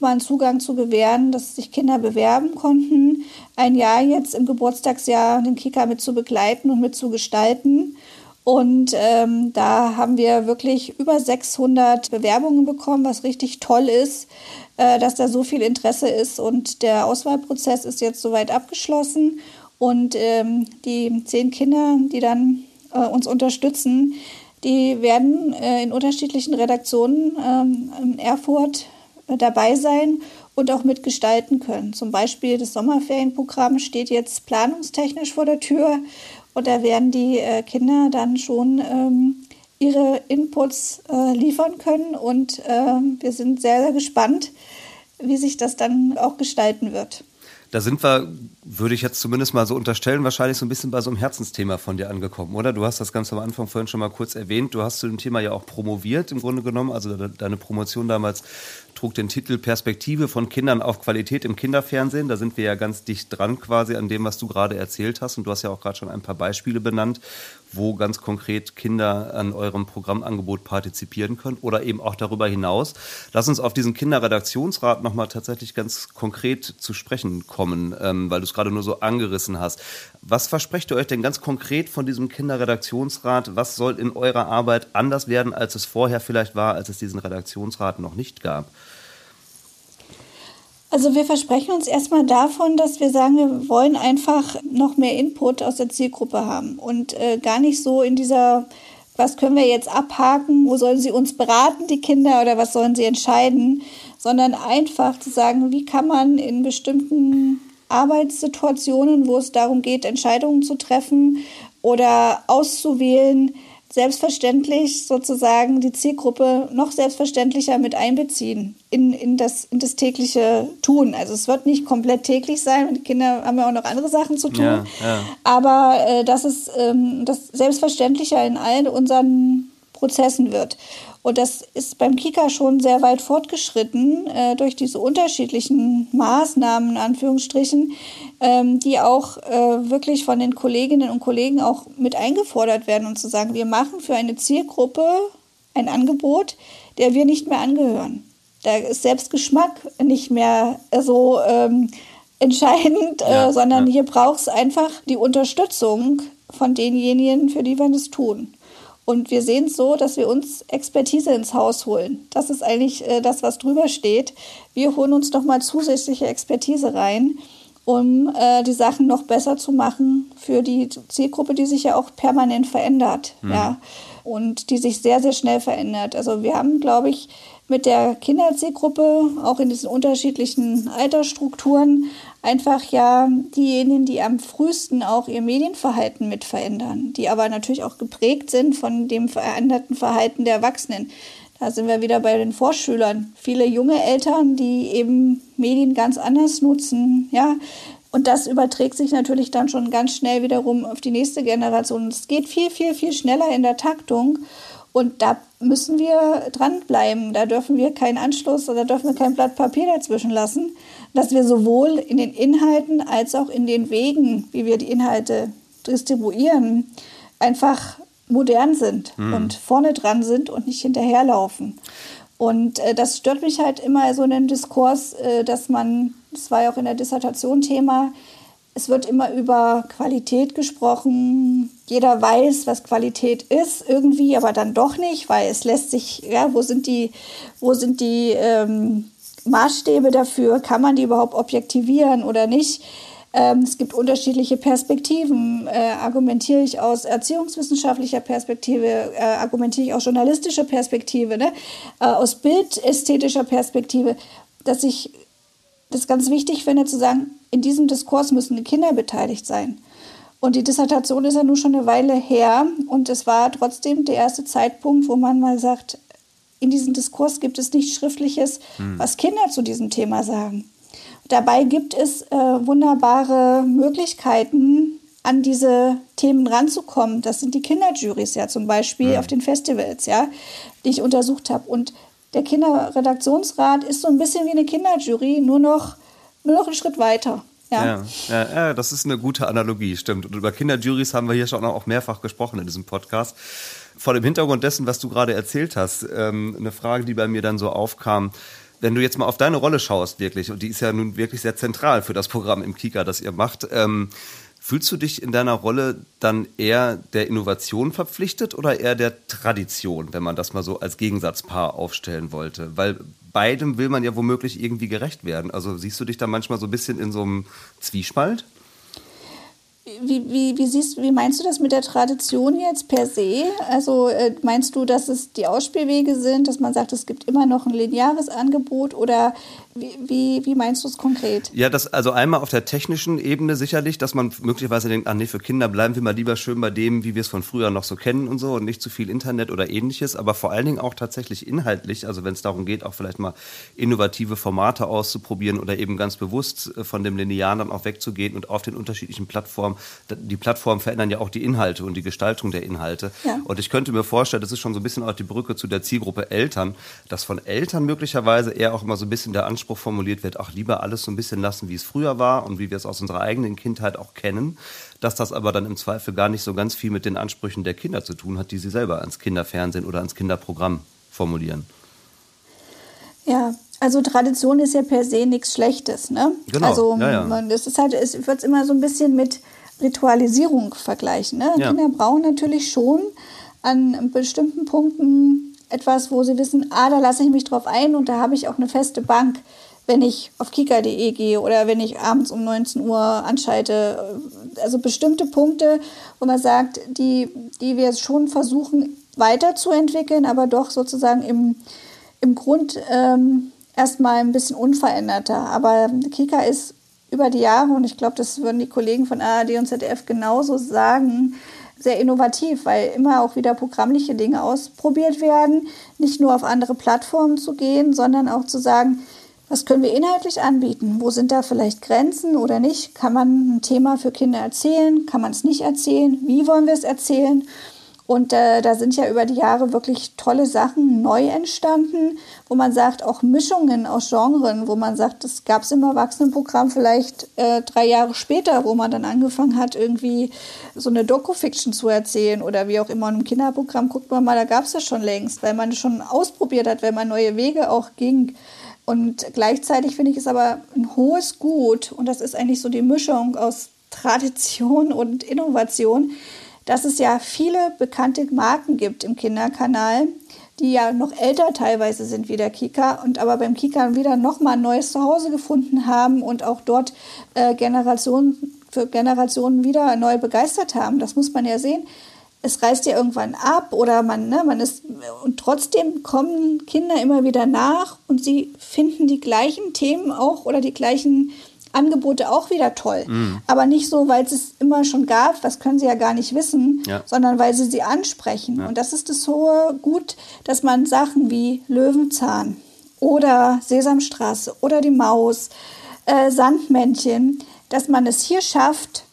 [SPEAKER 1] mal einen Zugang zu gewähren, dass sich Kinder bewerben konnten, ein Jahr jetzt im Geburtstagsjahr den Kika mit zu begleiten und mit zu gestalten. Und ähm, da haben wir wirklich über 600 Bewerbungen bekommen, was richtig toll ist, äh, dass da so viel Interesse ist. Und der Auswahlprozess ist jetzt soweit abgeschlossen. Und ähm, die zehn Kinder, die dann äh, uns unterstützen, die werden äh, in unterschiedlichen Redaktionen ähm, in Erfurt dabei sein und auch mitgestalten können. Zum Beispiel das Sommerferienprogramm steht jetzt planungstechnisch vor der Tür und da werden die äh, Kinder dann schon ähm, ihre Inputs äh, liefern können und äh, wir sind sehr, sehr gespannt, wie sich das dann auch gestalten wird.
[SPEAKER 3] Da sind wir, würde ich jetzt zumindest mal so unterstellen, wahrscheinlich so ein bisschen bei so einem Herzensthema von dir angekommen, oder? Du hast das Ganze am Anfang vorhin schon mal kurz erwähnt. Du hast zu dem Thema ja auch promoviert im Grunde genommen. Also deine Promotion damals trug den Titel Perspektive von Kindern auf Qualität im Kinderfernsehen. Da sind wir ja ganz dicht dran quasi an dem, was du gerade erzählt hast. Und du hast ja auch gerade schon ein paar Beispiele benannt, wo ganz konkret Kinder an eurem Programmangebot partizipieren können oder eben auch darüber hinaus. Lass uns auf diesen Kinderredaktionsrat nochmal tatsächlich ganz konkret zu sprechen kommen, ähm, weil du es gerade nur so angerissen hast. Was versprecht ihr euch denn ganz konkret von diesem Kinderredaktionsrat? Was soll in eurer Arbeit anders werden, als es vorher vielleicht war, als es diesen Redaktionsrat noch nicht gab?
[SPEAKER 1] Also wir versprechen uns erstmal davon, dass wir sagen, wir wollen einfach noch mehr Input aus der Zielgruppe haben. Und äh, gar nicht so in dieser, was können wir jetzt abhaken, wo sollen sie uns beraten, die Kinder, oder was sollen sie entscheiden, sondern einfach zu sagen, wie kann man in bestimmten Arbeitssituationen, wo es darum geht, Entscheidungen zu treffen oder auszuwählen, selbstverständlich sozusagen die Zielgruppe noch selbstverständlicher mit einbeziehen in, in, das, in das tägliche Tun. Also es wird nicht komplett täglich sein, die Kinder haben ja auch noch andere Sachen zu tun. Ja, ja. Aber äh, dass es ähm, das selbstverständlicher in allen unseren Prozessen wird. Und das ist beim Kika schon sehr weit fortgeschritten äh, durch diese unterschiedlichen Maßnahmen, in Anführungsstrichen, ähm, die auch äh, wirklich von den Kolleginnen und Kollegen auch mit eingefordert werden und zu sagen, wir machen für eine Zielgruppe ein Angebot, der wir nicht mehr angehören. Da ist selbst Geschmack nicht mehr so ähm, entscheidend, äh, ja, äh, sondern ja. hier braucht es einfach die Unterstützung von denjenigen, für die wir das tun. Und wir sehen es so, dass wir uns Expertise ins Haus holen. Das ist eigentlich äh, das, was drüber steht. Wir holen uns nochmal zusätzliche Expertise rein, um äh, die Sachen noch besser zu machen für die Zielgruppe, die sich ja auch permanent verändert. Mhm. Ja. Und die sich sehr, sehr schnell verändert. Also wir haben, glaube ich, mit der Kinderzielgruppe, auch in diesen unterschiedlichen Altersstrukturen, einfach ja diejenigen, die am frühesten auch ihr Medienverhalten mit verändern, die aber natürlich auch geprägt sind von dem veränderten Verhalten der Erwachsenen. Da sind wir wieder bei den Vorschülern. Viele junge Eltern, die eben Medien ganz anders nutzen, ja. Und das überträgt sich natürlich dann schon ganz schnell wiederum auf die nächste Generation. Es geht viel, viel, viel schneller in der Taktung. Und da müssen wir dranbleiben. Da dürfen wir keinen Anschluss oder dürfen wir kein Blatt Papier dazwischen lassen, dass wir sowohl in den Inhalten als auch in den Wegen, wie wir die Inhalte distribuieren, einfach modern sind mhm. und vorne dran sind und nicht hinterherlaufen. Und äh, das stört mich halt immer so in dem Diskurs, äh, dass man, das war ja auch in der Dissertation Thema, es wird immer über Qualität gesprochen. Jeder weiß, was Qualität ist, irgendwie, aber dann doch nicht, weil es lässt sich, ja, wo sind die, wo sind die ähm, Maßstäbe dafür? Kann man die überhaupt objektivieren oder nicht? Ähm, es gibt unterschiedliche Perspektiven. Äh, argumentiere ich aus erziehungswissenschaftlicher Perspektive, äh, argumentiere ich aus journalistischer Perspektive, ne? äh, aus bildästhetischer Perspektive, dass ich das ganz wichtig finde zu sagen, in diesem Diskurs müssen die Kinder beteiligt sein. Und die Dissertation ist ja nun schon eine Weile her und es war trotzdem der erste Zeitpunkt, wo man mal sagt, in diesem Diskurs gibt es nichts Schriftliches, hm. was Kinder zu diesem Thema sagen. Dabei gibt es äh, wunderbare Möglichkeiten, an diese Themen ranzukommen. Das sind die Kinderjuries ja zum Beispiel hm. auf den Festivals, ja, die ich untersucht habe. Und der Kinderredaktionsrat ist so ein bisschen wie eine Kinderjury, nur noch, nur noch einen Schritt weiter. Ja.
[SPEAKER 3] Ja, ja, ja, das ist eine gute Analogie, stimmt. Und über Kinderjuries haben wir hier schon auch mehrfach gesprochen in diesem Podcast. Vor dem Hintergrund dessen, was du gerade erzählt hast, ähm, eine Frage, die bei mir dann so aufkam. Wenn du jetzt mal auf deine Rolle schaust, wirklich, und die ist ja nun wirklich sehr zentral für das Programm im Kika, das ihr macht, ähm, Fühlst du dich in deiner Rolle dann eher der Innovation verpflichtet oder eher der Tradition, wenn man das mal so als Gegensatzpaar aufstellen wollte? Weil beidem will man ja womöglich irgendwie gerecht werden. Also siehst du dich da manchmal so ein bisschen in so einem Zwiespalt?
[SPEAKER 1] Wie, wie, wie, siehst, wie meinst du das mit der Tradition jetzt per se? Also äh, meinst du, dass es die Ausspielwege sind, dass man sagt, es gibt immer noch ein lineares Angebot oder wie, wie, wie meinst du es konkret?
[SPEAKER 3] Ja, das also einmal auf der technischen Ebene sicherlich, dass man möglicherweise denkt, ah nee, für Kinder bleiben wir mal lieber schön bei dem, wie wir es von früher noch so kennen und so und nicht zu viel Internet oder ähnliches, aber vor allen Dingen auch tatsächlich inhaltlich, also wenn es darum geht, auch vielleicht mal innovative Formate auszuprobieren oder eben ganz bewusst äh, von dem Linearen dann auch wegzugehen und auf den unterschiedlichen Plattformen, die Plattformen verändern ja auch die Inhalte und die Gestaltung der Inhalte. Ja. Und ich könnte mir vorstellen, das ist schon so ein bisschen auch die Brücke zu der Zielgruppe Eltern, dass von Eltern möglicherweise eher auch immer so ein bisschen der Anspruch Anspruch formuliert wird, auch lieber alles so ein bisschen lassen, wie es früher war und wie wir es aus unserer eigenen Kindheit auch kennen, dass das aber dann im Zweifel gar nicht so ganz viel mit den Ansprüchen der Kinder zu tun hat, die sie selber ans Kinderfernsehen oder ans Kinderprogramm formulieren.
[SPEAKER 1] Ja, also Tradition ist ja per se nichts Schlechtes, ne?
[SPEAKER 3] Genau.
[SPEAKER 1] Also
[SPEAKER 3] ja, ja.
[SPEAKER 1] Man, das ist halt, es wird immer so ein bisschen mit Ritualisierung vergleichen. Ne? Ja. Kinder brauchen natürlich schon an bestimmten Punkten etwas, wo sie wissen, ah, da lasse ich mich drauf ein und da habe ich auch eine feste Bank, wenn ich auf kika.de gehe oder wenn ich abends um 19 Uhr anschalte. Also bestimmte Punkte, wo man sagt, die, die wir schon versuchen weiterzuentwickeln, aber doch sozusagen im, im Grund ähm, erstmal ein bisschen unveränderter. Aber Kika ist über die Jahre, und ich glaube, das würden die Kollegen von ARD und ZDF genauso sagen, sehr innovativ, weil immer auch wieder programmliche Dinge ausprobiert werden. Nicht nur auf andere Plattformen zu gehen, sondern auch zu sagen, was können wir inhaltlich anbieten? Wo sind da vielleicht Grenzen oder nicht? Kann man ein Thema für Kinder erzählen? Kann man es nicht erzählen? Wie wollen wir es erzählen? Und äh, da sind ja über die Jahre wirklich tolle Sachen neu entstanden, wo man sagt, auch Mischungen aus Genren, wo man sagt, das gab es im Erwachsenenprogramm vielleicht äh, drei Jahre später, wo man dann angefangen hat, irgendwie so eine Doku-Fiction zu erzählen oder wie auch immer. Und im Kinderprogramm guckt man mal, da gab es das schon längst, weil man schon ausprobiert hat, wenn man neue Wege auch ging. Und gleichzeitig finde ich es aber ein hohes Gut und das ist eigentlich so die Mischung aus Tradition und Innovation dass es ja viele bekannte Marken gibt im Kinderkanal, die ja noch älter teilweise sind wie der Kika und aber beim Kika wieder nochmal ein neues Zuhause gefunden haben und auch dort äh, Generationen für Generationen wieder neu begeistert haben. Das muss man ja sehen. Es reißt ja irgendwann ab oder man, ne, man ist, und trotzdem kommen Kinder immer wieder nach und sie finden die gleichen Themen auch oder die gleichen Angebote auch wieder toll. Mm. Aber nicht so, weil es es immer schon gab, das können sie ja gar nicht wissen, ja. sondern weil sie sie ansprechen. Ja. Und das ist das hohe Gut, dass man Sachen wie Löwenzahn oder Sesamstraße oder die Maus, äh, Sandmännchen, dass man es hier schafft,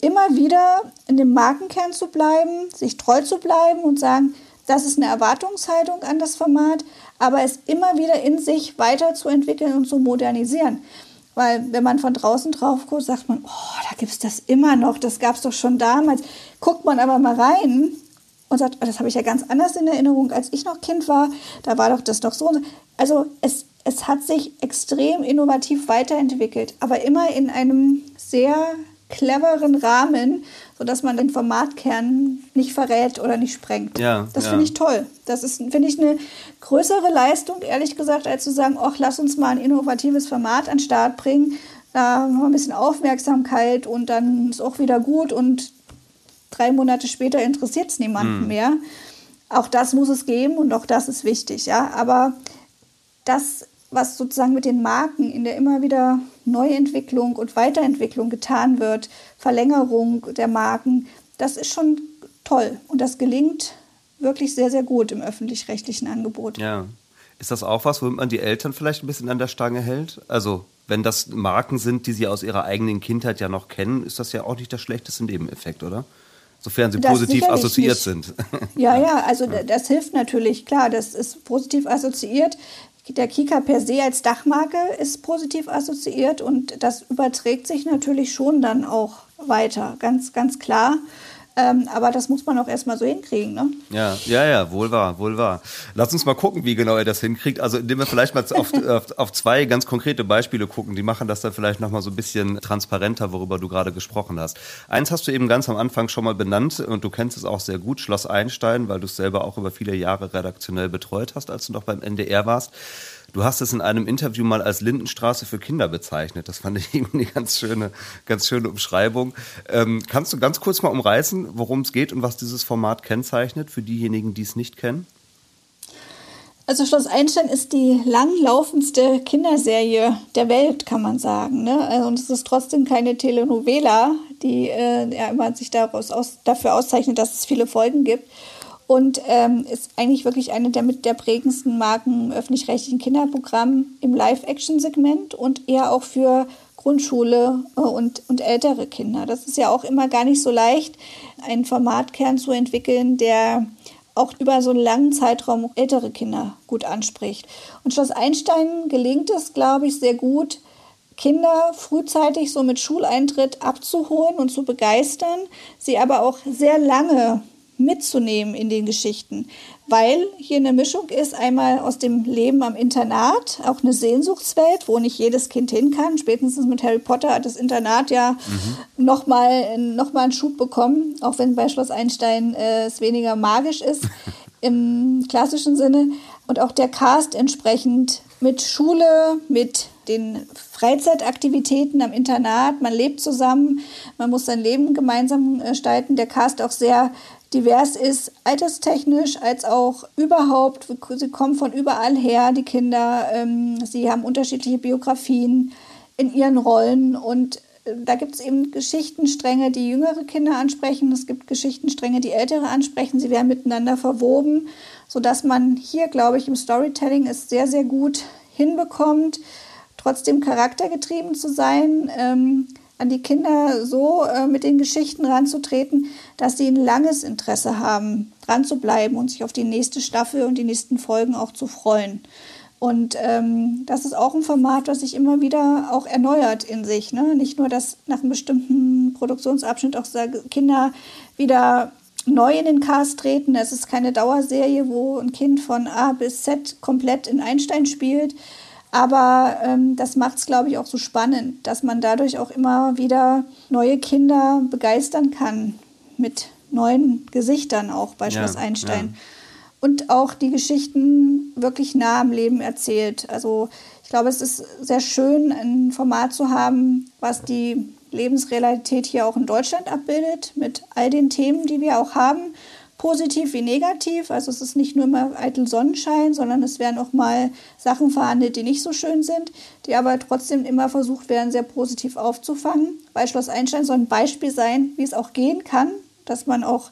[SPEAKER 1] immer wieder in dem Markenkern zu bleiben, sich treu zu bleiben und sagen, das ist eine Erwartungshaltung an das Format, aber es immer wieder in sich weiterzuentwickeln und zu modernisieren. Weil wenn man von draußen drauf guckt, sagt man, oh, da gibt es das immer noch, das gab es doch schon damals. Guckt man aber mal rein und sagt, oh, das habe ich ja ganz anders in Erinnerung, als ich noch Kind war, da war doch das doch so. Also es, es hat sich extrem innovativ weiterentwickelt, aber immer in einem sehr cleveren Rahmen, sodass man den Formatkern nicht verrät oder nicht sprengt. Ja, das ja. finde ich toll. Das ist, finde ich, eine größere Leistung, ehrlich gesagt, als zu sagen, ach, lass uns mal ein innovatives Format an den Start bringen. Da haben wir ein bisschen Aufmerksamkeit und dann ist auch wieder gut und drei Monate später interessiert es niemanden mhm. mehr. Auch das muss es geben und auch das ist wichtig, ja. Aber das was sozusagen mit den Marken in der immer wieder Neuentwicklung und Weiterentwicklung getan wird, Verlängerung der Marken, das ist schon toll. Und das gelingt wirklich sehr, sehr gut im öffentlich-rechtlichen Angebot.
[SPEAKER 3] Ja. Ist das auch was, womit man die Eltern vielleicht ein bisschen an der Stange hält? Also, wenn das Marken sind, die sie aus ihrer eigenen Kindheit ja noch kennen, ist das ja auch nicht der schlechteste Nebeneffekt, oder? Sofern sie das positiv assoziiert nicht. sind.
[SPEAKER 1] Ja, ja, also das hilft natürlich, klar, das ist positiv assoziiert der Kika per se als Dachmarke ist positiv assoziiert und das überträgt sich natürlich schon dann auch weiter, ganz, ganz klar. Ähm, aber das muss man auch erstmal so hinkriegen, ne?
[SPEAKER 3] Ja, ja, ja, wohl wahr, wohl wahr. Lass uns mal gucken, wie genau er das hinkriegt. Also, indem wir vielleicht mal auf, auf, auf, zwei ganz konkrete Beispiele gucken, die machen das dann vielleicht nochmal so ein bisschen transparenter, worüber du gerade gesprochen hast. Eins hast du eben ganz am Anfang schon mal benannt und du kennst es auch sehr gut, Schloss Einstein, weil du es selber auch über viele Jahre redaktionell betreut hast, als du noch beim NDR warst. Du hast es in einem Interview mal als Lindenstraße für Kinder bezeichnet. Das fand ich irgendwie eine ganz schöne, ganz schöne Umschreibung. Ähm, kannst du ganz kurz mal umreißen, worum es geht und was dieses Format kennzeichnet für diejenigen, die es nicht kennen?
[SPEAKER 1] Also Schloss Einstein ist die langlaufendste Kinderserie der Welt, kann man sagen. Ne? Also, und es ist trotzdem keine Telenovela, die äh, ja immer sich daraus aus, dafür auszeichnet, dass es viele Folgen gibt und ähm, ist eigentlich wirklich eine der mit der prägendsten Marken im öffentlich-rechtlichen Kinderprogramm im Live-Action-Segment und eher auch für Grundschule äh, und, und ältere Kinder. Das ist ja auch immer gar nicht so leicht, einen Formatkern zu entwickeln, der auch über so einen langen Zeitraum ältere Kinder gut anspricht. Und Schloss Einstein gelingt es, glaube ich, sehr gut, Kinder frühzeitig so mit Schuleintritt abzuholen und zu begeistern, sie aber auch sehr lange mitzunehmen in den Geschichten, weil hier eine Mischung ist, einmal aus dem Leben am Internat, auch eine Sehnsuchtswelt, wo nicht jedes Kind hin kann. Spätestens mit Harry Potter hat das Internat ja mhm. nochmal noch mal einen Schub bekommen, auch wenn bei Schloss Einstein äh, es weniger magisch ist im klassischen Sinne. Und auch der Cast entsprechend mit Schule, mit den Freizeitaktivitäten am Internat. Man lebt zusammen, man muss sein Leben gemeinsam gestalten. Der Cast auch sehr divers ist, alterstechnisch als auch überhaupt. Sie kommen von überall her, die Kinder. Ähm, sie haben unterschiedliche Biografien in ihren Rollen und äh, da gibt es eben Geschichtenstränge, die jüngere Kinder ansprechen. Es gibt Geschichtenstränge, die ältere ansprechen. Sie werden miteinander verwoben, sodass man hier, glaube ich, im Storytelling es sehr, sehr gut hinbekommt, trotzdem charaktergetrieben zu sein. Ähm, an die Kinder so äh, mit den Geschichten ranzutreten, dass sie ein langes Interesse haben, dran zu bleiben und sich auf die nächste Staffel und die nächsten Folgen auch zu freuen. Und ähm, das ist auch ein Format, was sich immer wieder auch erneuert in sich. Ne? Nicht nur, dass nach einem bestimmten Produktionsabschnitt auch Kinder wieder neu in den Cast treten. Es ist keine Dauerserie, wo ein Kind von A bis Z komplett in Einstein spielt, aber ähm, das macht es, glaube ich, auch so spannend, dass man dadurch auch immer wieder neue Kinder begeistern kann mit, neuen Gesichtern auch bei Schloss
[SPEAKER 3] Ja,
[SPEAKER 1] Einstein.
[SPEAKER 3] ja.
[SPEAKER 1] Und auch die Geschichten wirklich nah am Leben erzählt. Also ich glaube, es ist sehr schön, ein Format zu haben, was die Lebensrealität hier auch in Deutschland abbildet, mit all den Themen, die wir auch haben, positiv wie negativ. Also es ist nicht nur immer eitel Sonnenschein, sondern es werden auch mal Sachen verhandelt, die nicht so schön sind, die aber trotzdem immer versucht werden, sehr positiv aufzufangen. Weil Schloss Einstein soll ein Beispiel sein, wie es auch gehen kann, dass man auch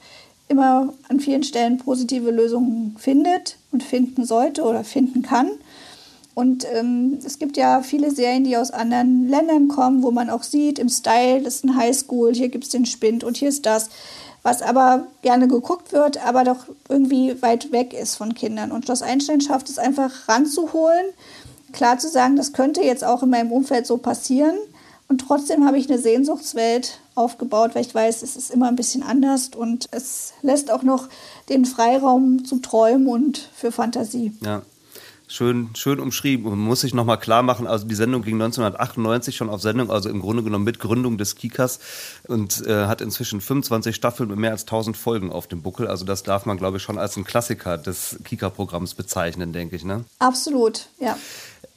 [SPEAKER 1] immer an vielen Stellen positive Lösungen findet und finden sollte oder finden kann. Und ähm, es gibt ja viele Serien, die aus anderen Ländern kommen, wo man auch sieht, im Style, das ist ein Highschool, hier gibt es den Spind und hier ist das, was aber gerne geguckt wird, aber doch irgendwie weit weg ist von Kindern. Und Schloss Einstein schafft es einfach ranzuholen, klar zu sagen, das könnte jetzt auch in meinem Umfeld so passieren. Und trotzdem habe ich eine Sehnsuchtswelt aufgebaut, weil ich weiß, es ist immer ein bisschen anders und es lässt auch noch den Freiraum zum Träumen und für Fantasie.
[SPEAKER 3] Ja. Schön, schön umschrieben. Und muss sich nochmal klar machen, also die Sendung ging 1998 schon auf Sendung, also im Grunde genommen mit Gründung des Kikas und äh, hat inzwischen 25 Staffeln mit mehr als 1000 Folgen auf dem Buckel. Also das darf man, glaube ich, schon als ein Klassiker des Kika-Programms bezeichnen, denke ich. Ne?
[SPEAKER 1] Absolut, ja.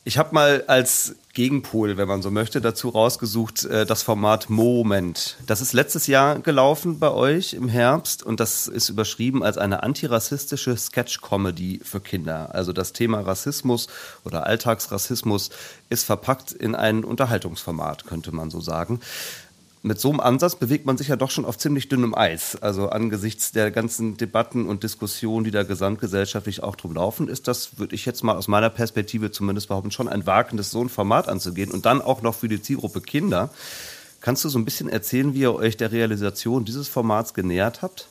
[SPEAKER 3] Ich habe mal als Gegenpol, wenn man so möchte, dazu rausgesucht äh, das Format Moment. Das ist letztes Jahr gelaufen bei euch im Herbst und das ist überschrieben als eine antirassistische Sketch-Comedy für Kinder. Also das Thema Rassismus oder Alltagsrassismus ist verpackt in ein Unterhaltungsformat, könnte man so sagen mit so einem Ansatz bewegt man sich ja doch schon auf ziemlich dünnem Eis. Also angesichts der ganzen Debatten und Diskussionen, die da gesamtgesellschaftlich auch drum laufen, ist das, würde ich jetzt mal aus meiner Perspektive zumindest behaupten, schon ein Wagendes, so ein Format anzugehen und dann auch noch für die Zielgruppe Kinder. Kannst du so ein bisschen erzählen, wie ihr euch der Realisation dieses Formats genähert habt?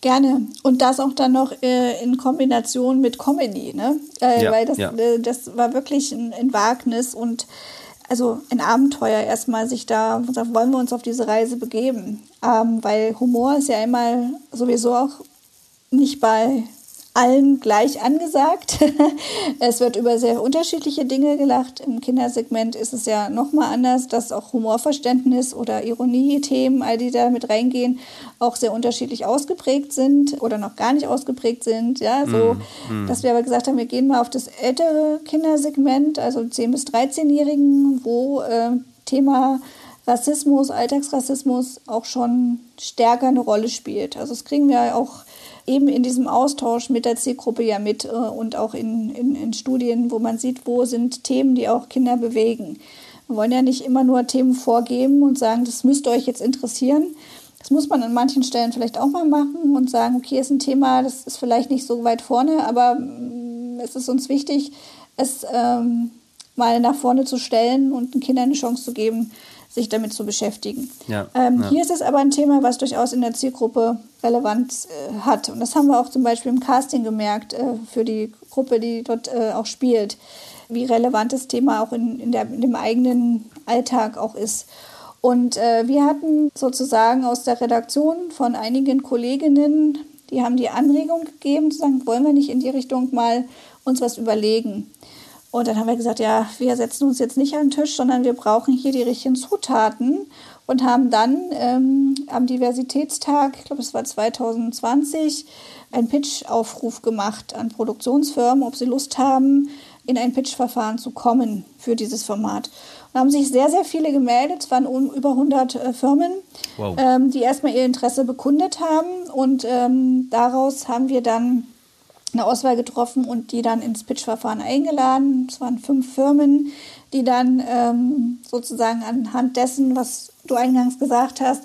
[SPEAKER 1] Gerne. Und das auch dann noch äh, in Kombination mit Comedy, ne? Äh,
[SPEAKER 3] Ja,
[SPEAKER 1] weil das,
[SPEAKER 3] ja.
[SPEAKER 1] äh, das war wirklich ein, ein Wagnis und also ein Abenteuer erstmal sich da, da wollen wir uns auf diese Reise begeben. Ähm, weil Humor ist ja immer sowieso auch nicht bei allen gleich angesagt. es wird über sehr unterschiedliche Dinge gelacht. Im Kindersegment ist es ja nochmal anders, dass auch Humorverständnis oder Ironie-Themen, all die da mit reingehen, auch sehr unterschiedlich ausgeprägt sind oder noch gar nicht ausgeprägt sind. Ja, so, dass wir aber gesagt haben, wir gehen mal auf das ältere Kindersegment, also 10- bis 13-Jährigen, wo äh, Thema Rassismus, Alltagsrassismus auch schon stärker eine Rolle spielt. Also das kriegen wir auch eben in diesem Austausch mit der Zielgruppe ja mit äh, und auch in, in, in Studien, wo man sieht, wo sind Themen, die auch Kinder bewegen. Wir wollen ja nicht immer nur Themen vorgeben und sagen, das müsste euch jetzt interessieren. Das muss man an manchen Stellen vielleicht auch mal machen und sagen, okay, ist ein Thema, das ist vielleicht nicht so weit vorne, aber mm, es ist uns wichtig, es ähm, mal nach vorne zu stellen und den Kindern eine Chance zu geben, sich damit zu beschäftigen.
[SPEAKER 3] Ja,
[SPEAKER 1] ähm,
[SPEAKER 3] ja.
[SPEAKER 1] Hier ist es aber ein Thema, was durchaus in der Zielgruppe Relevanz äh, hat. Und das haben wir auch zum Beispiel im Casting gemerkt äh, für die Gruppe, die dort äh, auch spielt, wie relevant das Thema auch in, in, der, in dem eigenen Alltag auch ist. Und äh, wir hatten sozusagen aus der Redaktion von einigen Kolleginnen, die haben die Anregung gegeben, zu sagen, wollen wir nicht in die Richtung mal uns was überlegen. Und dann haben wir gesagt, ja, wir setzen uns jetzt nicht an den Tisch, sondern wir brauchen hier die richtigen Zutaten und haben dann ähm, am Diversitätstag, ich glaube es war 2020, einen Pitch-Aufruf gemacht an Produktionsfirmen, ob sie Lust haben, in ein Pitch-Verfahren zu kommen für dieses Format. Und da haben sich sehr, sehr viele gemeldet, es waren um, über 100 äh, Firmen,
[SPEAKER 3] Wow.
[SPEAKER 1] ähm, die erstmal ihr Interesse bekundet haben und ähm, daraus haben wir dann eine Auswahl getroffen und die dann ins Pitch-Verfahren eingeladen. Es waren fünf Firmen, die dann ähm, sozusagen anhand dessen, was du eingangs gesagt hast,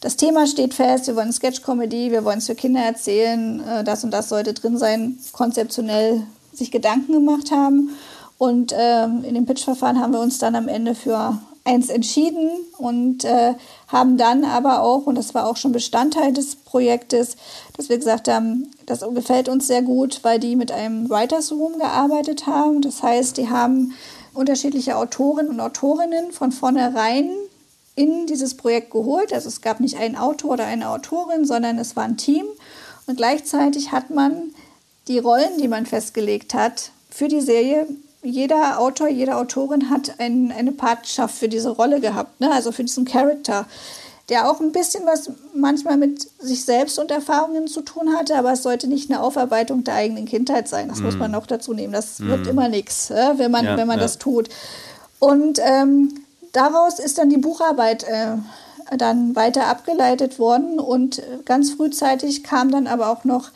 [SPEAKER 1] das Thema steht fest, wir wollen Sketch-Comedy, wir wollen es für Kinder erzählen, äh, das und das sollte drin sein, konzeptionell sich Gedanken gemacht haben. Und ähm, in dem Pitch-Verfahren haben wir uns dann am Ende für eins entschieden und äh, haben dann aber auch, und das war auch schon Bestandteil des Projektes, dass wir gesagt haben, das gefällt uns sehr gut, weil die mit einem Writers Room gearbeitet haben. Das heißt, die haben unterschiedliche Autoren und Autorinnen von vornherein in dieses Projekt geholt. Also es gab nicht einen Autor oder eine Autorin, sondern es war ein Team. Und gleichzeitig hat man die Rollen, die man festgelegt hat, für die Serie jeder Autor, jede Autorin hat ein, eine Patenschaft für diese Rolle gehabt, ne? also für diesen Charakter. der auch ein bisschen was manchmal mit sich selbst und Erfahrungen zu tun hatte, aber es sollte nicht eine Aufarbeitung der eigenen Kindheit sein. Das mm. muss man noch dazu nehmen. Das mm. wird immer nichts, wenn man, ja, wenn man ja. das tut. Und ähm, daraus ist dann die Bucharbeit äh, dann weiter abgeleitet worden und ganz frühzeitig kam dann aber auch noch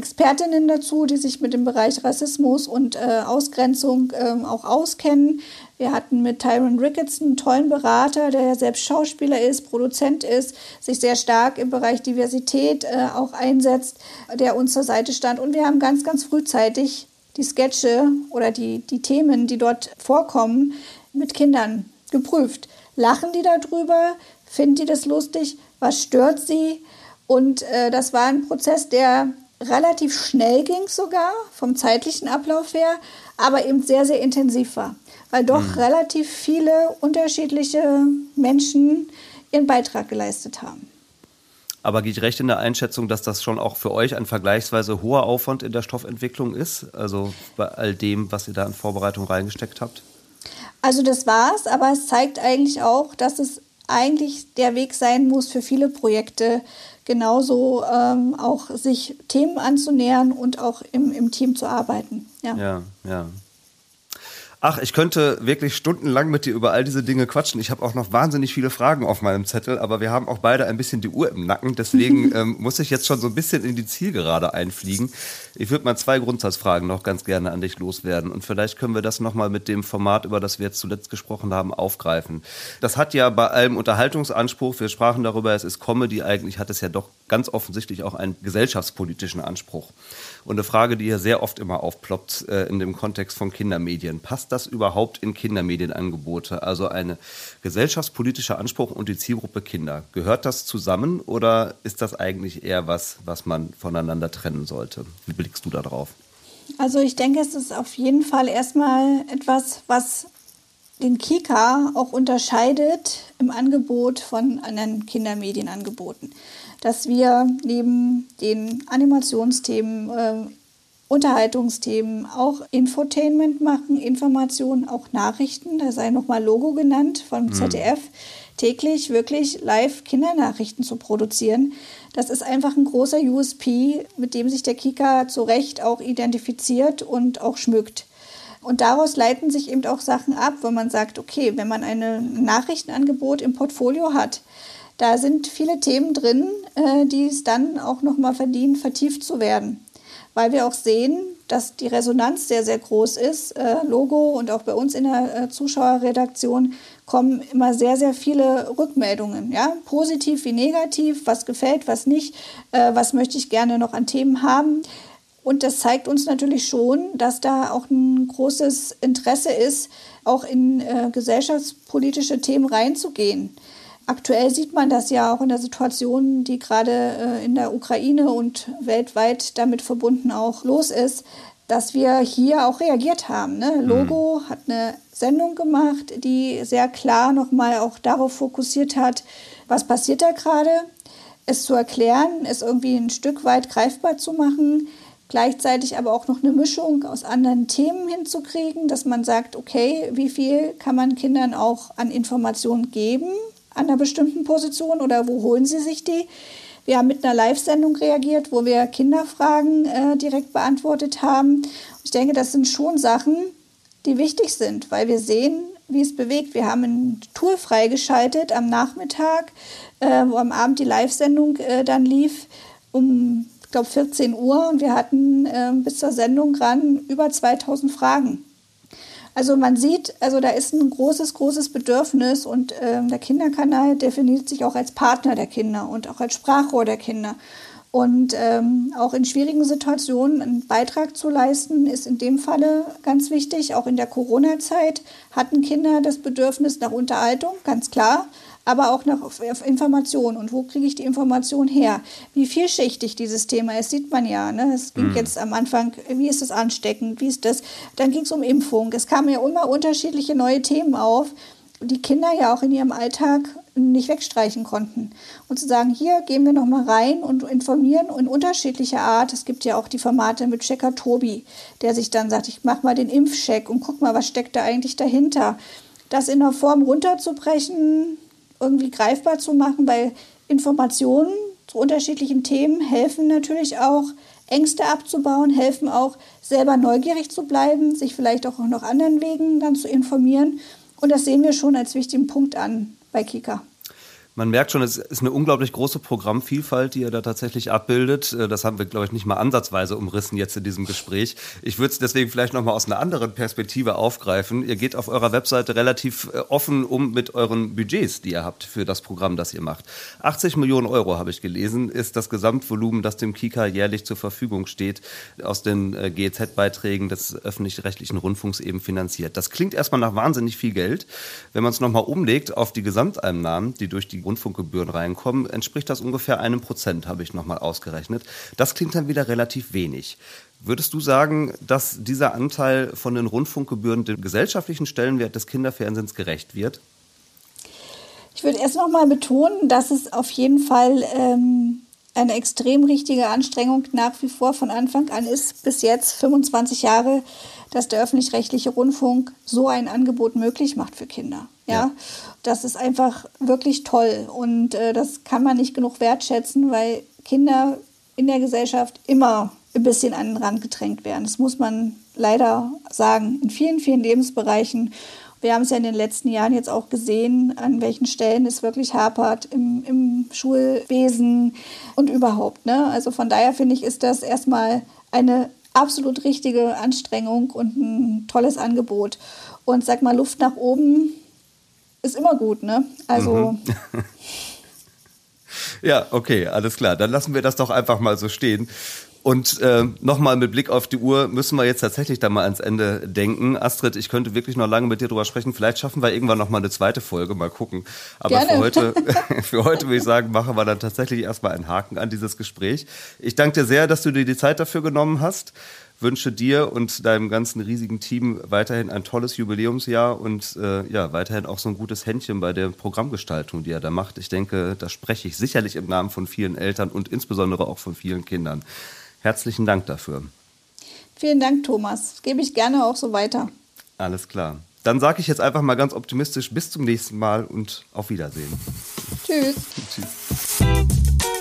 [SPEAKER 1] Expertinnen dazu, die sich mit dem Bereich Rassismus und äh, Ausgrenzung äh, auch auskennen. Wir hatten mit Tyron Ricketts einen tollen Berater, der ja selbst Schauspieler ist, Produzent ist, sich sehr stark im Bereich Diversität äh, auch einsetzt, der uns zur Seite stand. Und wir haben ganz, ganz frühzeitig die Sketche oder die, die Themen, die dort vorkommen, mit Kindern geprüft. Lachen die darüber? Finden die das lustig? Was stört sie? Und äh, das war ein Prozess, der relativ schnell ging sogar, vom zeitlichen Ablauf her, aber eben sehr, sehr intensiv war, weil doch mhm. relativ viele unterschiedliche Menschen ihren Beitrag geleistet haben.
[SPEAKER 3] Aber geht recht in der Einschätzung, dass das schon auch für euch ein vergleichsweise hoher Aufwand in der Stoffentwicklung ist? Also bei all dem, was ihr da in Vorbereitung reingesteckt habt?
[SPEAKER 1] Also das war's, aber es zeigt eigentlich auch, dass es eigentlich der Weg sein muss für viele Projekte, genauso ähm, auch sich Themen anzunähern und auch im, im Team zu arbeiten.
[SPEAKER 3] Ja, ja. ja. Ach, ich könnte wirklich stundenlang mit dir über all diese Dinge quatschen. Ich habe auch noch wahnsinnig viele Fragen auf meinem Zettel, aber wir haben auch beide ein bisschen die Uhr im Nacken. Deswegen ähm, muss ich jetzt schon so ein bisschen in die Zielgerade einfliegen. Ich würde mal zwei Grundsatzfragen noch ganz gerne an dich loswerden. Und vielleicht können wir das nochmal mit dem Format, über das wir jetzt zuletzt gesprochen haben, aufgreifen. Das hat ja bei allem Unterhaltungsanspruch, wir sprachen darüber, es ist Comedy, eigentlich hat es ja doch ganz offensichtlich auch einen gesellschaftspolitischen Anspruch. Und eine Frage, die hier sehr oft immer aufploppt äh, in dem Kontext von Kindermedien. Passt das überhaupt in Kindermedienangebote? Also ein gesellschaftspolitischer Anspruch und die Zielgruppe Kinder. Gehört das zusammen oder ist das eigentlich eher was, was man voneinander trennen sollte? Wie blickst du da drauf?
[SPEAKER 1] Also ich denke, es ist auf jeden Fall erstmal etwas, was den Kika auch unterscheidet im Angebot von anderen Kindermedienangeboten dass wir neben den Animationsthemen, äh, Unterhaltungsthemen auch Infotainment machen, Informationen, auch Nachrichten. Da sei nochmal Logo genannt vom mhm. ZDF, täglich wirklich live Kindernachrichten zu produzieren. Das ist einfach ein großer USP, mit dem sich der Kika zu Recht auch identifiziert und auch schmückt. Und daraus leiten sich eben auch Sachen ab, wo man sagt, okay, wenn man ein Nachrichtenangebot im Portfolio hat, da sind viele Themen drin, äh, die es dann auch nochmal verdienen, vertieft zu werden. Weil wir auch sehen, dass die Resonanz sehr, sehr groß ist. Äh, Logo und auch bei uns in der äh, Zuschauerredaktion kommen immer sehr, sehr viele Rückmeldungen. Ja? Positiv wie negativ, was gefällt, was nicht, was möchte ich gerne noch an Themen haben. Und das zeigt uns natürlich schon, dass da auch ein großes Interesse ist, auch in gesellschaftspolitische Themen reinzugehen. Aktuell sieht man das ja auch in der Situation, die gerade äh, in der Ukraine und weltweit damit verbunden auch los ist, dass wir hier auch reagiert haben. Ne? Mhm. Logo hat eine Sendung gemacht, die sehr klar nochmal auch darauf fokussiert hat, was passiert da gerade, es zu erklären, es irgendwie ein Stück weit greifbar zu machen, gleichzeitig aber auch noch eine Mischung aus anderen Themen hinzukriegen, dass man sagt, okay, wie viel kann man Kindern auch an Informationen geben, an einer bestimmten Position oder wo holen sie sich die? Wir haben mit einer Live-Sendung reagiert, wo wir Kinderfragen äh, direkt beantwortet haben. Ich denke, das sind schon Sachen, die wichtig sind, weil wir sehen, wie es bewegt. Wir haben ein Tool freigeschaltet am Nachmittag, äh, wo am Abend die Live-Sendung äh, dann lief, um, ich glaube, 14 Uhr. Und wir hatten äh, bis zur Sendung ran über 2000 Fragen. Also man sieht, also da ist ein großes, großes Bedürfnis und ähm, der Kinderkanal definiert sich auch als Partner der Kinder und auch als Sprachrohr der Kinder. Und ähm, auch in schwierigen Situationen einen Beitrag zu leisten, ist in dem Falle ganz wichtig. Auch in der Corona-Zeit hatten Kinder das Bedürfnis nach Unterhaltung, ganz klar aber auch nach Information. Und wo kriege ich die Information her? Wie vielschichtig dieses Thema ist, sieht man ja. Ne? Es ging mhm. jetzt am Anfang, wie ist es ansteckend, wie ist das? Dann ging es um Impfung. Es kamen ja immer unterschiedliche neue Themen auf, die Kinder ja auch in ihrem Alltag nicht wegstreichen konnten. Und zu sagen, hier gehen wir nochmal rein und informieren in unterschiedlicher Art. Es gibt ja auch die Formate mit Checker Tobi, der sich dann sagt, ich mache mal den Impfcheck und guck mal, was steckt da eigentlich dahinter. Das in der Form runterzubrechen, irgendwie greifbar zu machen, weil Informationen zu unterschiedlichen Themen helfen natürlich auch, Ängste abzubauen, helfen auch, selber neugierig zu bleiben, sich vielleicht auch noch anderen Wegen dann zu informieren. Und das sehen wir schon als wichtigen Punkt an bei Kika.
[SPEAKER 3] Man merkt schon, es ist eine unglaublich große Programmvielfalt, die ihr da tatsächlich abbildet. Äh, das haben wir, glaube ich, nicht mal ansatzweise umrissen jetzt in diesem Gespräch. Ich würde es deswegen vielleicht noch mal aus einer anderen Perspektive aufgreifen. Ihr geht auf eurer Webseite relativ äh, offen um mit euren Budgets, die ihr habt für das Programm, das ihr macht. 80 Millionen Euro, habe ich gelesen, ist das Gesamtvolumen, das dem Kika jährlich zur Verfügung steht, aus den äh, GEZ-Beiträgen des öffentlich-rechtlichen Rundfunks eben finanziert. Das klingt erstmal nach wahnsinnig viel Geld. Wenn man es noch mal umlegt auf die Gesamteinnahmen, die durch die Rundfunkgebühren reinkommen, entspricht das ungefähr einem Prozent, habe ich nochmal ausgerechnet. Das klingt dann wieder relativ wenig. Würdest du sagen, dass dieser Anteil von den Rundfunkgebühren dem gesellschaftlichen Stellenwert des Kinderfernsehens gerecht wird?
[SPEAKER 1] Ich würde erst noch mal betonen, dass es auf jeden Fall ähm, eine extrem richtige Anstrengung nach wie vor von Anfang an ist, bis jetzt 25 Jahre, dass der öffentlich-rechtliche Rundfunk so ein Angebot möglich macht für Kinder. Ja, ja. das ist einfach wirklich toll und äh, das kann man nicht genug wertschätzen, weil Kinder in der Gesellschaft immer ein bisschen an den Rand gedrängt werden. Das muss man leider sagen, in vielen, vielen Lebensbereichen. Wir haben es ja in den letzten Jahren jetzt auch gesehen, an welchen Stellen es wirklich hapert im, im Schulwesen und überhaupt. Ne? Also von daher finde ich, ist das erstmal eine absolut richtige Anstrengung und ein tolles Angebot. Und sag mal, Luft nach oben ist immer gut, ne? Also. Mhm.
[SPEAKER 3] ja, okay, alles klar. Dann lassen wir das doch einfach mal so stehen. Und äh, nochmal mit Blick auf die Uhr müssen wir jetzt tatsächlich da mal ans Ende denken. Astrid, ich könnte wirklich noch lange mit dir drüber sprechen. Vielleicht schaffen wir irgendwann nochmal eine zweite Folge, mal gucken. Aber Gerne. für heute, für heute würde ich sagen, machen wir dann tatsächlich erstmal einen Haken an dieses Gespräch. Ich danke dir sehr, dass du dir die Zeit dafür genommen hast wünsche dir und deinem ganzen riesigen Team weiterhin ein tolles Jubiläumsjahr und äh, ja, weiterhin auch so ein gutes Händchen bei der Programmgestaltung, die er da macht. Ich denke, da spreche ich sicherlich im Namen von vielen Eltern und insbesondere auch von vielen Kindern. Herzlichen Dank dafür.
[SPEAKER 1] Vielen Dank, Thomas. Das gebe ich gerne auch so weiter.
[SPEAKER 3] Alles klar. Dann sage ich jetzt einfach mal ganz optimistisch bis zum nächsten Mal und auf Wiedersehen.
[SPEAKER 1] Tschüss. Tschüss.